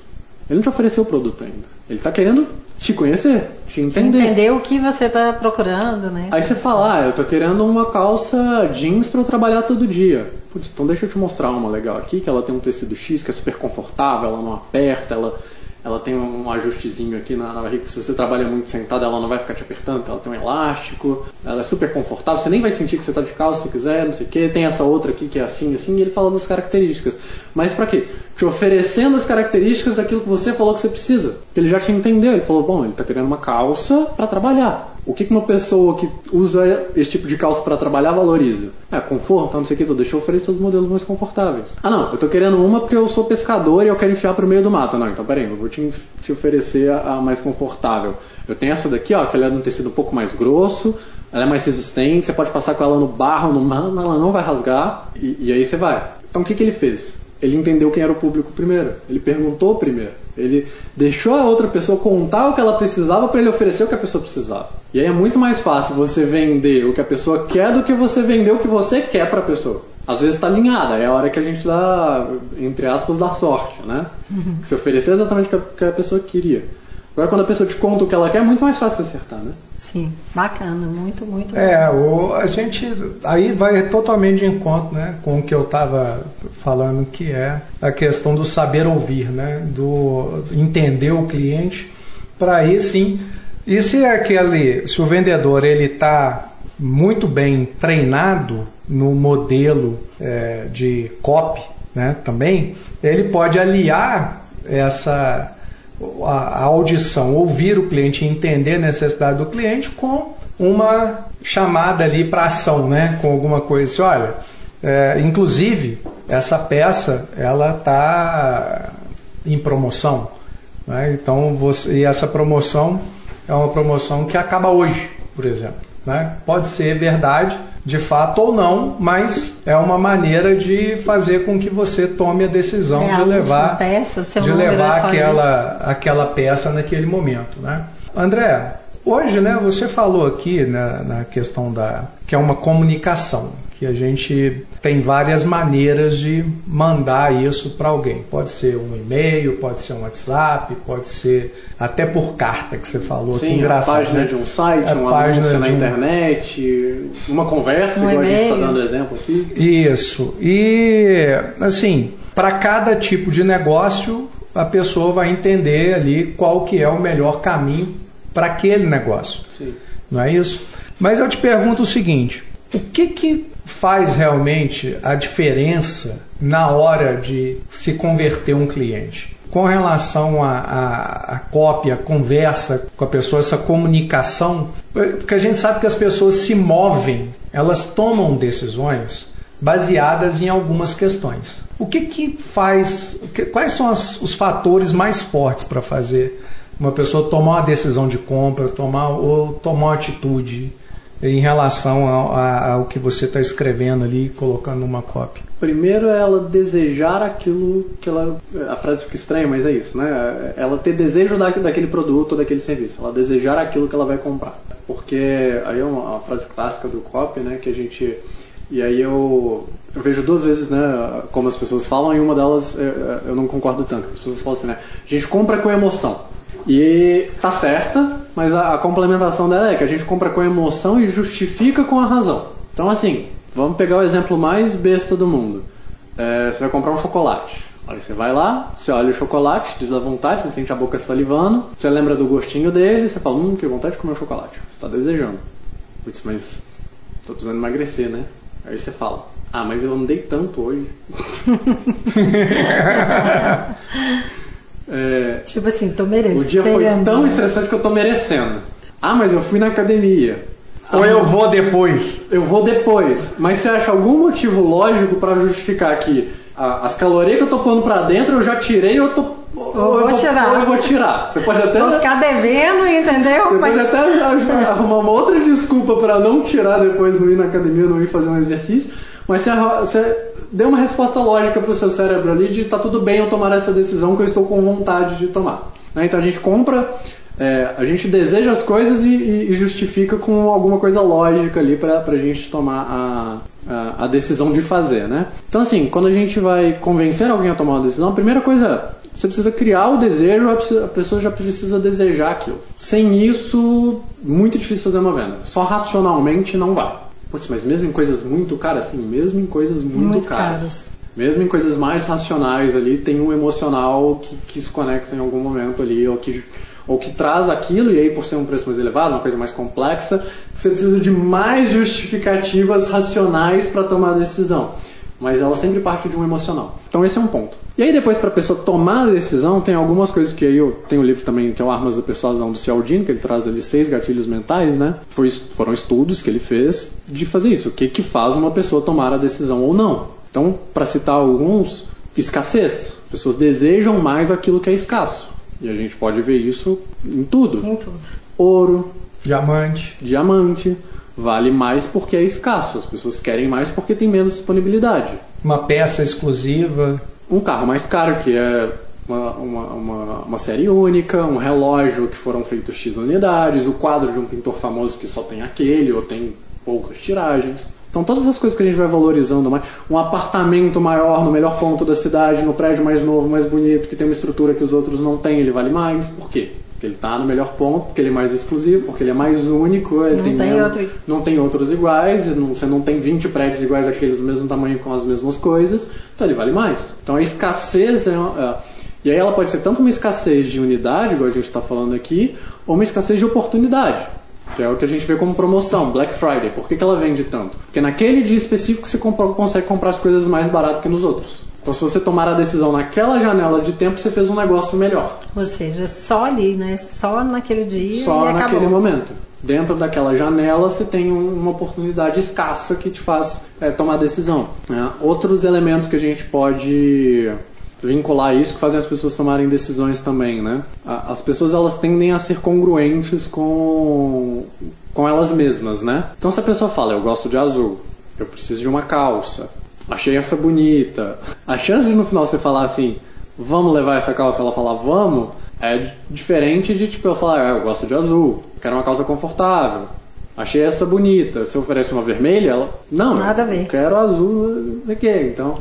Ele não te ofereceu o produto ainda. Ele tá querendo te conhecer, te entender. Entender o que você está procurando, né? Aí você fala, ah, eu tô querendo uma calça jeans pra eu trabalhar todo dia. Putz, então deixa eu te mostrar uma legal aqui, que ela tem um tecido X que é super confortável, ela não aperta, ela, ela tem um ajustezinho aqui na, na barriga, se você trabalha muito sentado, ela não vai ficar te apertando, ela tem um elástico, ela é super confortável, você nem vai sentir que você tá de calça se quiser, não sei o que. Tem essa outra aqui que é assim, assim, e ele fala das características. Mas pra quê? Te oferecendo as características daquilo que você falou que você precisa. Que ele já te entendeu, ele falou, bom, ele tá querendo uma calça pra trabalhar. O que que uma pessoa que usa esse tipo de calça para trabalhar valoriza? É, conforto, não sei o que, então deixa eu oferecer os modelos mais confortáveis. Ah, não, eu tô querendo uma porque eu sou pescador e eu quero enfiar pro meio do mato. Não, então peraí, eu vou te, te oferecer a, a mais confortável. Eu tenho essa daqui, ó, que ela é de um tecido um pouco mais grosso, ela é mais resistente, você pode passar com ela no barro, no mar, ela não vai rasgar, e, e aí você vai. Então o que, que ele fez? Ele entendeu quem era o público primeiro. Ele perguntou primeiro. Ele deixou a outra pessoa contar o que ela precisava para ele oferecer o que a pessoa precisava. E aí é muito mais fácil você vender o que a pessoa quer do que você vender o que você quer para a pessoa. Às vezes está alinhada, é a hora que a gente dá, entre aspas, dá sorte, né? Você oferecer exatamente o que a pessoa queria. Agora, quando a pessoa te conta o que ela quer, é muito mais fácil acertar, né? Sim, bacana, muito, muito. É, o, a gente aí vai totalmente de encontro né, com o que eu estava falando, que é a questão do saber ouvir, né, do entender o cliente, para aí sim. E se é aquele, se o vendedor ele está muito bem treinado no modelo é, de copy, né, também, ele pode aliar essa a, audição, ouvir o cliente entender a necessidade do cliente com uma chamada ali para ação, né? Com alguma coisa assim, olha, é, inclusive essa peça ela está em promoção, né? Então você e essa promoção é uma promoção que acaba hoje, por exemplo, né? Pode ser verdade de fato ou não, mas é uma maneira de fazer com que você tome a decisão É, de levar peça, de levar aquela, aquela peça naquele momento, né? André, hoje, né, você falou aqui na, na questão da que é uma comunicação, que a gente tem várias maneiras de mandar isso para alguém. Pode ser um e-mail, pode ser um WhatsApp, pode ser até por carta que você falou. Sim, que engraçado, a página né? de um site, A um página anúncio na um- internet, uma conversa, Um igual a gente está dando exemplo aqui. Isso. E assim, para cada tipo de negócio, a pessoa vai entender ali qual que é o melhor caminho para aquele negócio. Sim. Não é isso? Mas eu te pergunto o seguinte: o que que faz realmente a diferença na hora de se converter um cliente? Com relação à a, a, cópia, a conversa com a pessoa, essa comunicação, porque a gente sabe que as pessoas se movem, elas tomam decisões baseadas em algumas questões. O que que faz, quais são as- os fatores mais fortes para fazer uma pessoa tomar uma decisão de compra, tomar ou tomar uma atitude em relação ao, ao que você está escrevendo ali, colocando numa cópia? Primeiro é ela desejar aquilo que ela. A frase fica estranha, mas é isso, né? Ela ter desejo da, daquele produto ou daquele serviço. Ela desejar aquilo que ela vai comprar. Porque aí é uma, uma frase clássica do copy, né? Que a gente. E aí eu, eu vejo duas vezes, né? Como as pessoas falam, e uma delas eu, eu não concordo tanto. As pessoas falam assim, né? A gente compra com emoção. E tá certa, mas a, a complementação dela é que a gente compra com emoção e justifica com a razão. Então, assim, vamos pegar o exemplo mais besta do mundo. É, você vai comprar um chocolate. Aí você vai lá, você olha o chocolate, diz à vontade, você sente a boca salivando, você lembra do gostinho dele, você fala, hum, que vontade de comer o chocolate. Você está desejando. Putz, mas tô precisando emagrecer, né? Aí você fala, ah, mas eu andei tanto hoje. é, Tipo assim, tô merecendo. o dia foi tão estressante que eu tô merecendo. Ah, mas eu fui na academia. Ou eu vou depois? Eu vou depois. Mas você acha algum motivo lógico pra justificar que as calorias que eu tô pondo pra dentro eu já tirei ou eu tô. ou vou tirar. Ou eu vou tirar. Você pode até. Vou ficar devendo, entendeu? Você Mas pode até arrumar uma outra desculpa pra não tirar depois, não ir na academia, não ir fazer um exercício. Mas você, você deu uma resposta lógica pro seu cérebro ali de tá tudo bem eu tomar essa decisão que eu estou com vontade de tomar. Né? Então a gente compra, é, a gente deseja as coisas e, e- justifica com alguma coisa lógica ali pra, pra gente tomar a, a, a decisão de fazer, né? Então assim, quando a gente vai convencer alguém a tomar uma decisão, a primeira coisa é você precisa criar o desejo, a a pessoa já precisa desejar aquilo. Sem isso, muito difícil fazer uma venda. Só racionalmente não vai. Putz, mas mesmo em coisas muito caras, sim, mesmo em coisas muito, Muito caras. caras. Mesmo em coisas mais racionais ali, tem um emocional que, que se conecta em algum momento ali, ou que, ou que traz aquilo, e aí por ser um preço mais elevado, uma coisa mais complexa, você precisa de mais justificativas racionais para tomar a decisão. Mas ela sempre parte de um emocional. Então esse é um ponto. E aí depois para a pessoa tomar a decisão, tem algumas coisas que aí eu tenho um livro também que é o Armas da Persuasão do Cialdini, que ele traz ali seis gatilhos mentais, né? Foi, foram estudos que ele fez de fazer isso. O que que faz uma pessoa tomar a decisão ou não? Então, para citar alguns, escassez. As pessoas desejam mais aquilo que é escasso. E a gente pode ver isso em tudo. em tudo. Ouro, Diamante. diamante, vale mais porque é escasso. As pessoas querem mais porque tem menos disponibilidade. Uma peça exclusiva. Um carro mais caro, que é uma, uma, uma, uma série única, um relógio que foram feitos X unidades, o quadro de um pintor famoso que só tem aquele ou tem poucas tiragens. Então todas as coisas que a gente vai valorizando mais, um apartamento maior no melhor ponto da cidade, no prédio mais novo, mais bonito, que tem uma estrutura que os outros não têm, ele vale mais. Por quê? Porque ele está no melhor ponto, porque ele é mais exclusivo, porque ele é mais único, ele Não tem, tem outro. não tem outros iguais, não- você não tem 20 prédios iguais aqueles do mesmo tamanho com as mesmas coisas, então ele vale mais. Então a escassez é, é- e aí ela pode ser tanto uma escassez de unidade, igual a gente está falando aqui, ou uma escassez de oportunidade. Que é o que a gente vê como promoção, Black Friday. Por que, que ela vende tanto? Porque naquele dia específico você compra- consegue comprar as coisas mais barato que nos outros. Então se você tomar a decisão naquela janela de tempo, você fez um negócio melhor. Ou seja, só ali, né? Só naquele dia Só naquele acabou. momento. Dentro daquela janela você tem um- uma oportunidade escassa que te faz é, tomar decisão. né? Outros elementos que a gente pode vincular isso que fazem as pessoas tomarem decisões também, né? As pessoas elas tendem a ser congruentes com com elas mesmas, né? Então se a pessoa fala, eu gosto de azul, eu preciso de uma calça, achei essa bonita, a chance de no final você falar assim, vamos levar essa calça, ela falar vamos, é diferente de tipo eu falar, ah, eu gosto de azul, quero uma calça confortável. achei essa bonita. Você oferece uma vermelha, ela. Não, Nada a ver. eu quero azul, não sei o quê. Então,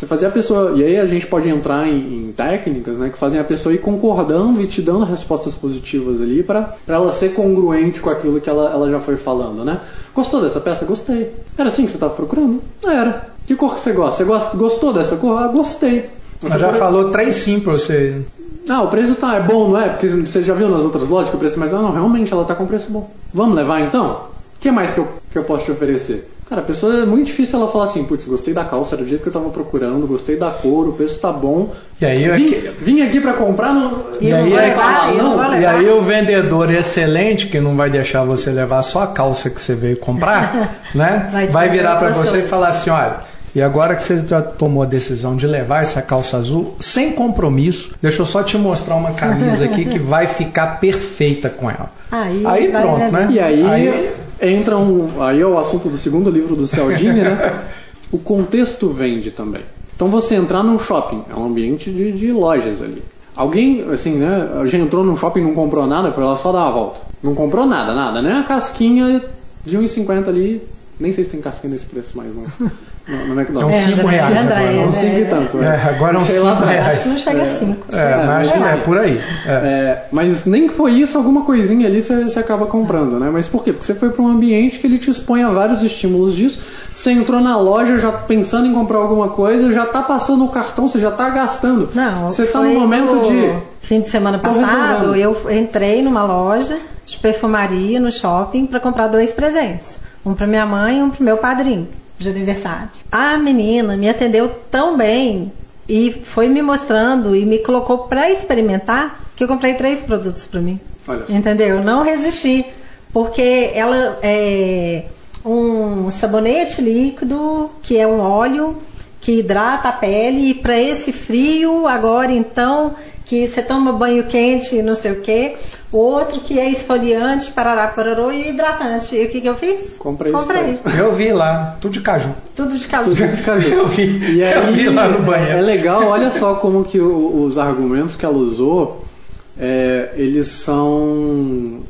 você fazia a pessoa. E aí a gente pode entrar em, em técnicas né, que fazem a pessoa ir concordando e te dando respostas positivas ali para ela ser congruente com aquilo que ela, ela já foi falando, né? Gostou dessa peça? Gostei. Era assim que você estava procurando? Era. Que cor que você gosta? Você gosta, gostou dessa cor? Ah, gostei. Ela já pode- falou três sim pra você. ah, o preço tá é bom, não é? Porque você já viu nas outras lojas que o preço é mais. Ah, não, realmente ela tá com preço bom. Vamos levar então? O que mais que eu, que eu posso te oferecer? Cara, a pessoa é muito difícil ela falar assim, putz, gostei da calça, era do jeito que eu tava procurando, gostei da cor, o preço tá bom. E aí eu- vim, vim aqui pra comprar, não, E e não aí vai vai levar, e não não. vai E aí o vendedor excelente, que não vai deixar você levar só a calça que você veio comprar, né? Vai Vai, virar para você e falar assim, olha, e agora que você já tomou a decisão de levar essa calça azul, sem compromisso, deixa eu só te mostrar uma camisa aqui que vai ficar perfeita com ela. Aí aí pronto, né? E aí, entra um. Aí é o assunto do segundo livro do Cialdini, né? O contexto vende também. Então você entrar num shopping, é um ambiente de, de lojas ali. Alguém, assim, né? Já entrou num shopping não comprou nada, foi lá só dar uma volta. Não comprou nada, nada, né? A casquinha de 1,50 ali. Nem sei se tem casquinha nesse preço mais, não. No, no Então McDonald's. É, cinco André, reais André, agora. Não não? cinco e é. tanto. É, agora é uns Sei lá cinco atrás. reais. Acho que não chega a cinco. É, mas É, é por aí. É. É, mas nem que foi isso, alguma coisinha ali você, você acaba comprando, né? Mas por quê? Porque você foi para um ambiente que ele te expõe a vários estímulos disso. Você entrou na loja já pensando em comprar alguma coisa, já tá passando o cartão, você já tá gastando. Não, você tá no momento no de. Fim de semana passado, eu entrei numa loja de perfumaria no shopping para comprar dois presentes. Um para minha mãe e um para meu padrinho de aniversário. A menina me atendeu tão bem e foi me mostrando e me colocou para experimentar que eu comprei três produtos para mim. Olha só. Entendeu? Eu não resisti. Porque ela é um sabonete líquido, que é um óleo que hidrata a pele e para esse frio agora então que você toma banho quente e não sei o que outro que é esfoliante parará pararô e hidratante e o que que eu fiz Comprei isso comprei também. Eu vi lá, tudo de caju. tudo de caju de caju. Eu vi, E aí, eu vi lá no É banheiro. legal, olha só como que o- os argumentos que ela usou, é, eles são.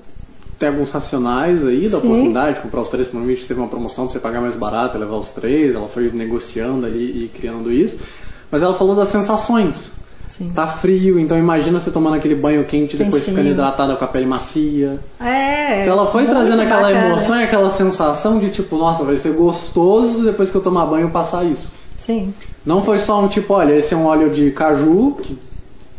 Tem alguns racionais aí da Sim. oportunidade de comprar os três. Provavelmente teve uma promoção pra você pagar mais barato e levar os três. Ela foi negociando ali e criando isso. Mas ela falou das sensações. Sim. Tá frio, então imagina você tomando aquele banho quente e depois ficando hidratada com a pele macia. é Então ela foi trazendo aquela bacana. emoção e aquela sensação de tipo, nossa, vai ser gostoso depois que eu tomar banho passar isso. sim Não foi só um tipo, olha, esse é um óleo de caju, que,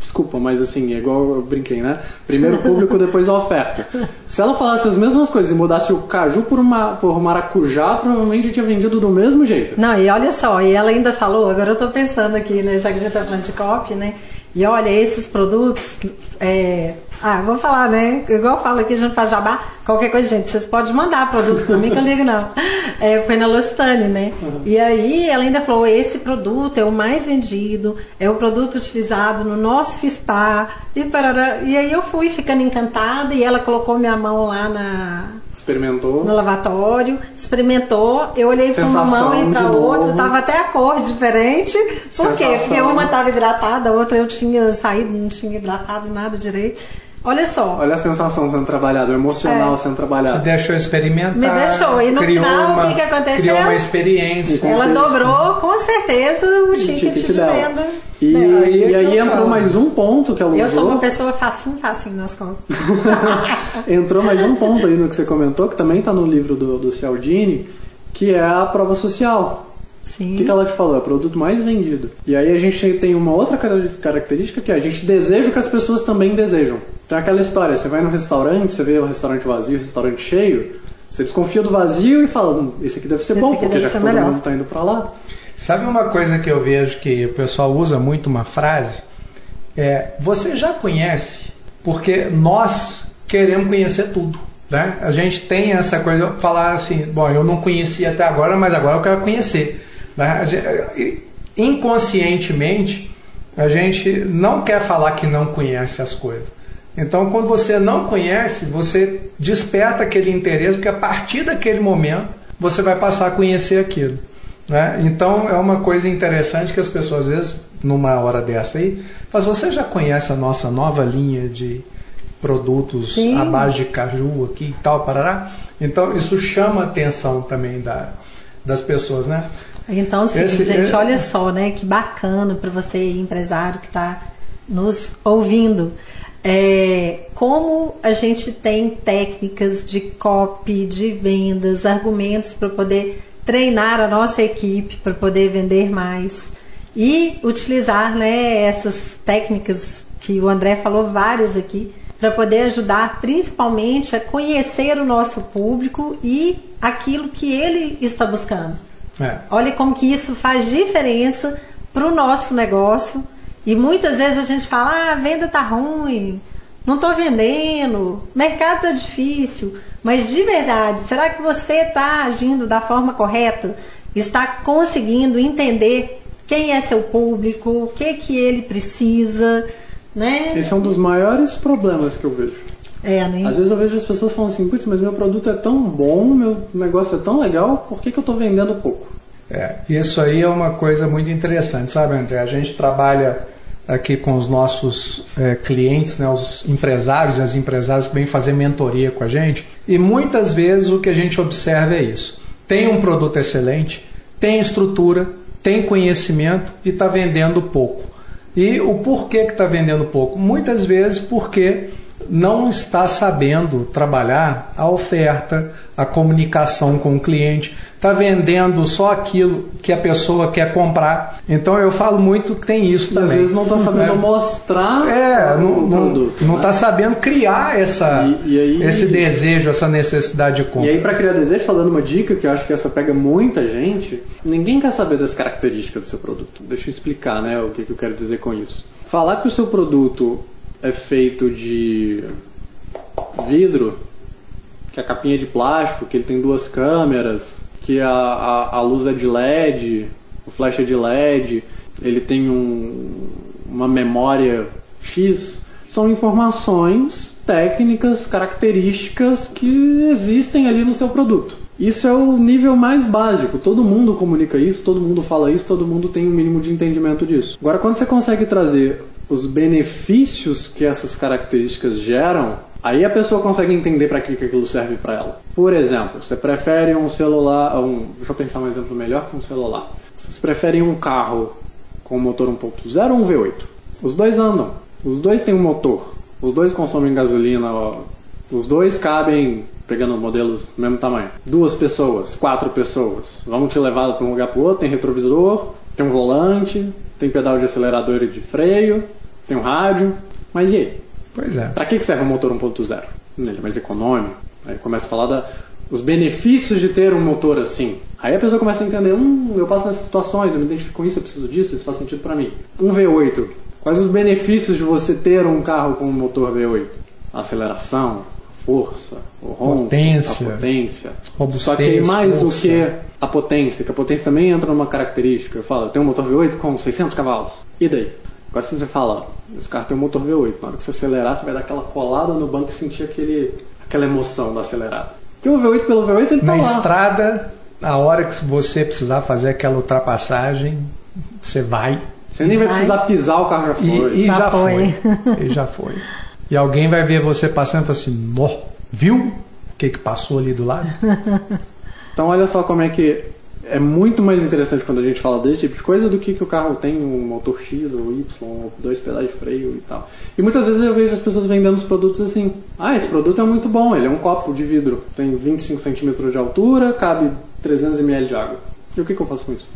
desculpa, mas assim, é igual eu brinquei, né? Primeiro o público, depois a oferta. Se ela falasse as mesmas coisas e mudasse o caju por, uma, por maracujá, provavelmente tinha vendido do mesmo jeito. Não, e olha só, e ela ainda falou, agora eu tô pensando aqui, né, já que a gente tá falando de copy, né? E olha, esses produtos, é, ah, vou falar, né? Igual eu falo aqui, a gente faz jabá, qualquer coisa, gente, vocês podem mandar produto pra mim que eu ligo não. É, foi na Lostane, né? E aí ela ainda falou, esse produto é o mais vendido, é o produto utilizado no nosso FISPA, e, parará. e aí eu fui ficando encantada e ela colocou minha mão lá na, Experimentou. no lavatório, experimentou, eu olhei para uma mão e para outra, novo. tava até a cor diferente. Por quê? Sensação. Porque uma estava hidratada, a outra eu tinha saído, não tinha hidratado nada direito. Olha só, Olha a sensação sendo trabalhada, o emocional É. sendo Te trabalhado. deixou experimentar. Me deixou. E no criou final, o uma- que que aconteceu? Criou uma experiência. ela dobrou com certeza o ticket, de dela. venda. E, dela. Aí é e aí entrou falo. mais um ponto que ela Eu sou usou. uma pessoa facinho, facinho nas contas. Entrou mais um ponto aí no que você comentou, que também está no livro do, do Cialdini, que é a prova social. Sim. O que, que ela te falou? É o produto mais vendido. E aí a gente tem uma outra cara- característica que é a gente deseja o que as pessoas também desejam. Então é aquela história, você vai no restaurante, você vê o restaurante vazio, o restaurante cheio, você desconfia do vazio e fala, "Hum, esse aqui deve ser Esse bom, porque já que todo melhor." mundo tá indo pra lá. Sabe uma coisa que eu vejo que o pessoal usa muito uma frase? É, você já conhece, porque nós queremos conhecer tudo. Né? A gente tem essa coisa de falar assim, bom, eu não conhecia até agora, mas agora eu quero conhecer. Né? Gente- inconscientemente, a gente não quer falar que não conhece as coisas. Então, quando você não conhece, você desperta aquele interesse, porque a partir daquele momento você vai passar a conhecer aquilo. Né? Então, é uma coisa interessante que as pessoas, às vezes, numa hora dessa aí, fazem: Você já conhece a nossa nova linha de produtos Sim. à base de caju aqui e tal, parará. Então isso chama a atenção também da, das pessoas, né? Então, sim, Esse- gente, é- olha só, né? Que bacana para você, empresário que está nos ouvindo. É, como a gente tem técnicas de copy, de vendas, argumentos para poder treinar a nossa equipe para poder vender mais e utilizar né, essas técnicas que o André falou várias aqui para poder ajudar principalmente a conhecer o nosso público e aquilo que ele está buscando. É. Olha como que isso faz diferença para o nosso negócio. E muitas vezes a gente fala, ah, a venda tá ruim, não estou vendendo, mercado tá difícil. Mas de verdade, será que você está agindo da forma correta? Está conseguindo entender quem é seu público, o que que ele precisa, né? Esse é um dos maiores problemas que eu vejo. É, né? Às vezes eu vejo as pessoas falando assim, putz, mas meu produto é tão bom, meu negócio é tão legal, por que, que eu estou vendendo pouco? É, isso aí é uma coisa muito interessante, sabe, André? A gente trabalha aqui com os nossos é, clientes, né, os empresários e as empresárias que vêm fazer mentoria com a gente, e muitas vezes o que a gente observa é isso. Tem um produto excelente, tem estrutura, tem conhecimento e está vendendo pouco. E o porquê que está vendendo pouco? Muitas vezes porque não está sabendo trabalhar a oferta, a comunicação com o cliente, está vendendo só aquilo que a pessoa quer comprar. Então eu falo muito que tem isso E também. às vezes não está sabendo É. mostrar É, o não, produto. não né? tá sabendo criar essa, E- e aí- esse desejo, essa necessidade de E compra. aí, para criar desejo, só dando uma dica que eu acho que essa pega muita gente. Ninguém quer saber das características do seu produto. Deixa eu explicar, né, o que, que eu quero dizer com isso. Falar que o seu produto é feito de vidro, que a capinha é de plástico, que ele tem duas câmeras, que a, a, a luz é de LED, o flash é de LED, ele tem um, uma memória X, são informações técnicas, características que existem ali no seu produto. Isso é o nível mais básico. Todo mundo comunica isso, todo mundo fala isso, todo mundo tem um mínimo de entendimento disso. Agora, quando você consegue trazer os benefícios que essas características geram, aí a pessoa consegue entender para que, que aquilo serve para ela. Por exemplo, você prefere um celular, um, deixa eu pensar um exemplo melhor que um celular. Vocês preferem um carro com motor 1.0 ou um V8? Os dois andam, os dois têm um motor, os dois consomem gasolina, ó, os dois cabem, pegando modelos do mesmo tamanho. Duas pessoas, quatro pessoas. Vamos te levar para um lugar para o outro, tem retrovisor, tem um volante, tem pedal de acelerador e de freio, tem um rádio. Mas e aí? Pois é. Para que serve o motor 1.0? Ele é mais econômico. Aí começa a falar da, os benefícios de ter um motor assim. Aí a pessoa começa a entender, hum, eu passo nessas situações, eu me identifico com isso, eu preciso disso, isso faz sentido para mim. Um V8. Quais os benefícios de você ter um carro com um motor V8? A aceleração, força, o ronco, Potência, a potência. robustez, Só que mais do força. que a potência, que a potência também entra numa característica. Eu falo, eu tenho um motor V8 com 600 cavalos. E daí? Agora se você fala, esse carro tem um motor V8, na hora que você acelerar, você vai dar aquela colada no banco e sentir aquele, aquela emoção da acelerada. Porque o V8 pelo V8 ele tá Na lá. estrada, a hora que você precisar fazer aquela ultrapassagem, você vai Você nem vai Vai. precisar pisar, o carro já e, foi. e Já já, foi. foi. E já foi. E alguém vai ver você passando e fala assim, Nó, viu o que, que passou ali do lado? Então olha só como é que é muito mais interessante quando a gente fala desse tipo de coisa do que que o carro tem um motor X ou Y, ou dois pedais de freio e tal. E muitas vezes eu vejo as pessoas vendendo os produtos assim: ah, esse produto é muito bom, ele é um copo de vidro, tem 25 centímetros de altura, cabe 300 ml de água. E o que, que eu faço com isso?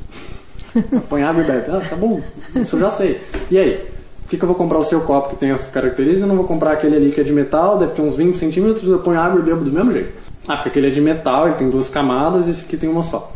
Põe água e bebe. Ah, tá bom, isso eu já sei. E aí? Por que, que eu vou comprar o seu copo que tem essas características e não vou comprar aquele ali que é de metal, deve ter uns 20 centímetros, eu ponho água e bebo do mesmo jeito? Ah, porque aquele é de metal, ele tem duas camadas e esse aqui tem uma só.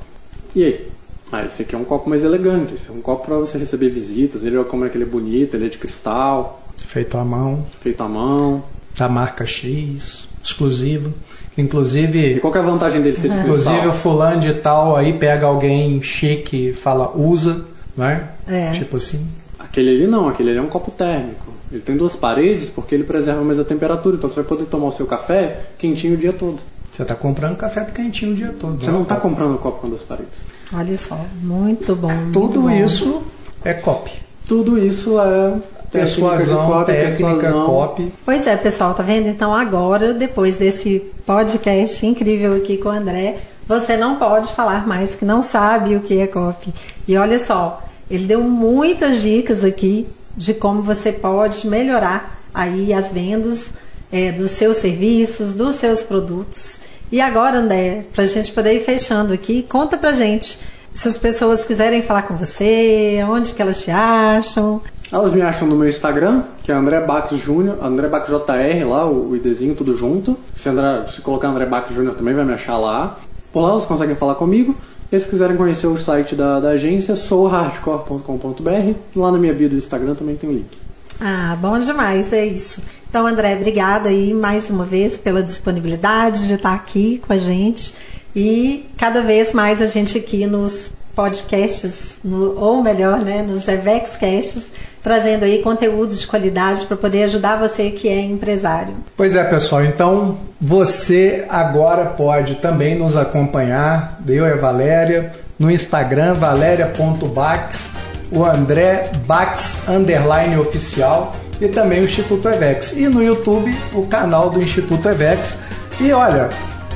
E aí? Ah, esse aqui é um copo mais elegante, esse é um copo para você receber visitas, ele é como é que ele é bonito, ele é de cristal, Feito à mão, feito à mão. da marca X, exclusivo. E Inclusive, qual que é a vantagem dele ser de cristal? inclusive o fulano de tal aí pega alguém chique e fala usa, né? É. Tipo assim. Aquele ali não, aquele ali é um copo térmico. Ele tem duas paredes porque ele preserva mais a temperatura, então você vai poder tomar o seu café quentinho o dia todo. Você tá comprando café quentinho o dia todo. Você né? não está comprando o copo com duas paredes. Olha só, muito bom. muito Tudo bom. isso é copy. Tudo isso é Persuasão, técnica, técnica copy. Pois é, pessoal, tá vendo? Então agora, depois desse podcast incrível aqui com o André, você não pode falar mais que não sabe o que é copy. E olha só, ele deu muitas dicas aqui de como você pode melhorar aí as vendas é, dos seus serviços, dos seus produtos. E agora, André, para a gente poder ir fechando aqui, conta pra gente se as pessoas quiserem falar com você, onde que elas te acham. Elas me acham no meu Instagram, que é André Bacos Júnior, André Bacos JR lá, o, o IDzinho, tudo junto. Se, André, se colocar André Bacos Júnior também vai me achar lá. Por lá elas conseguem falar comigo. E se quiserem conhecer o site da, da agência, souhardcore.com.br. Lá na minha bio do Instagram também tem o um link. Ah, bom demais, é isso. Então, André, obrigada aí mais uma vez pela disponibilidade de estar aqui com a gente. E cada vez mais a gente aqui nos podcasts, no, ou melhor, né, nos EvexCasts, trazendo aí conteúdos de qualidade para poder ajudar você que é empresário. Pois é, pessoal. Então, você agora pode também nos acompanhar, eu e a Valéria, no Instagram, valéria.bax, o André Bax underline oficial e também o Instituto Evex. E no YouTube, o canal do Instituto Evex. E olha,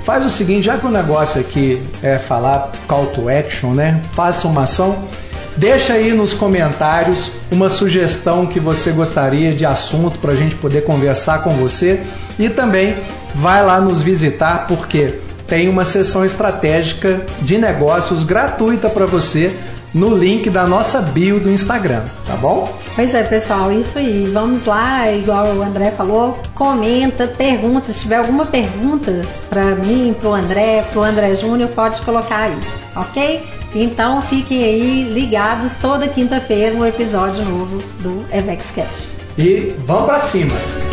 faz o seguinte, já que o negócio aqui é falar call to action, né? Faça uma ação. Deixa aí nos comentários uma sugestão que você gostaria de assunto para a gente poder conversar com você e também vai lá nos visitar porque tem uma sessão estratégica de negócios gratuita para você no link da nossa bio do Instagram, tá bom? Pois é, pessoal, isso aí. Vamos lá, igual o André falou, comenta, pergunta. Se tiver alguma pergunta para mim, para o André, para o André Júnior, pode colocar aí, ok? Então fiquem aí ligados toda quinta-feira no episódio novo do Evex Cash. E vamos para cima!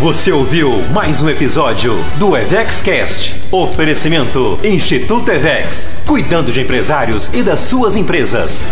Você ouviu mais um episódio do EvexCast. Oferecimento Instituto Evex, cuidando de empresários e das suas empresas.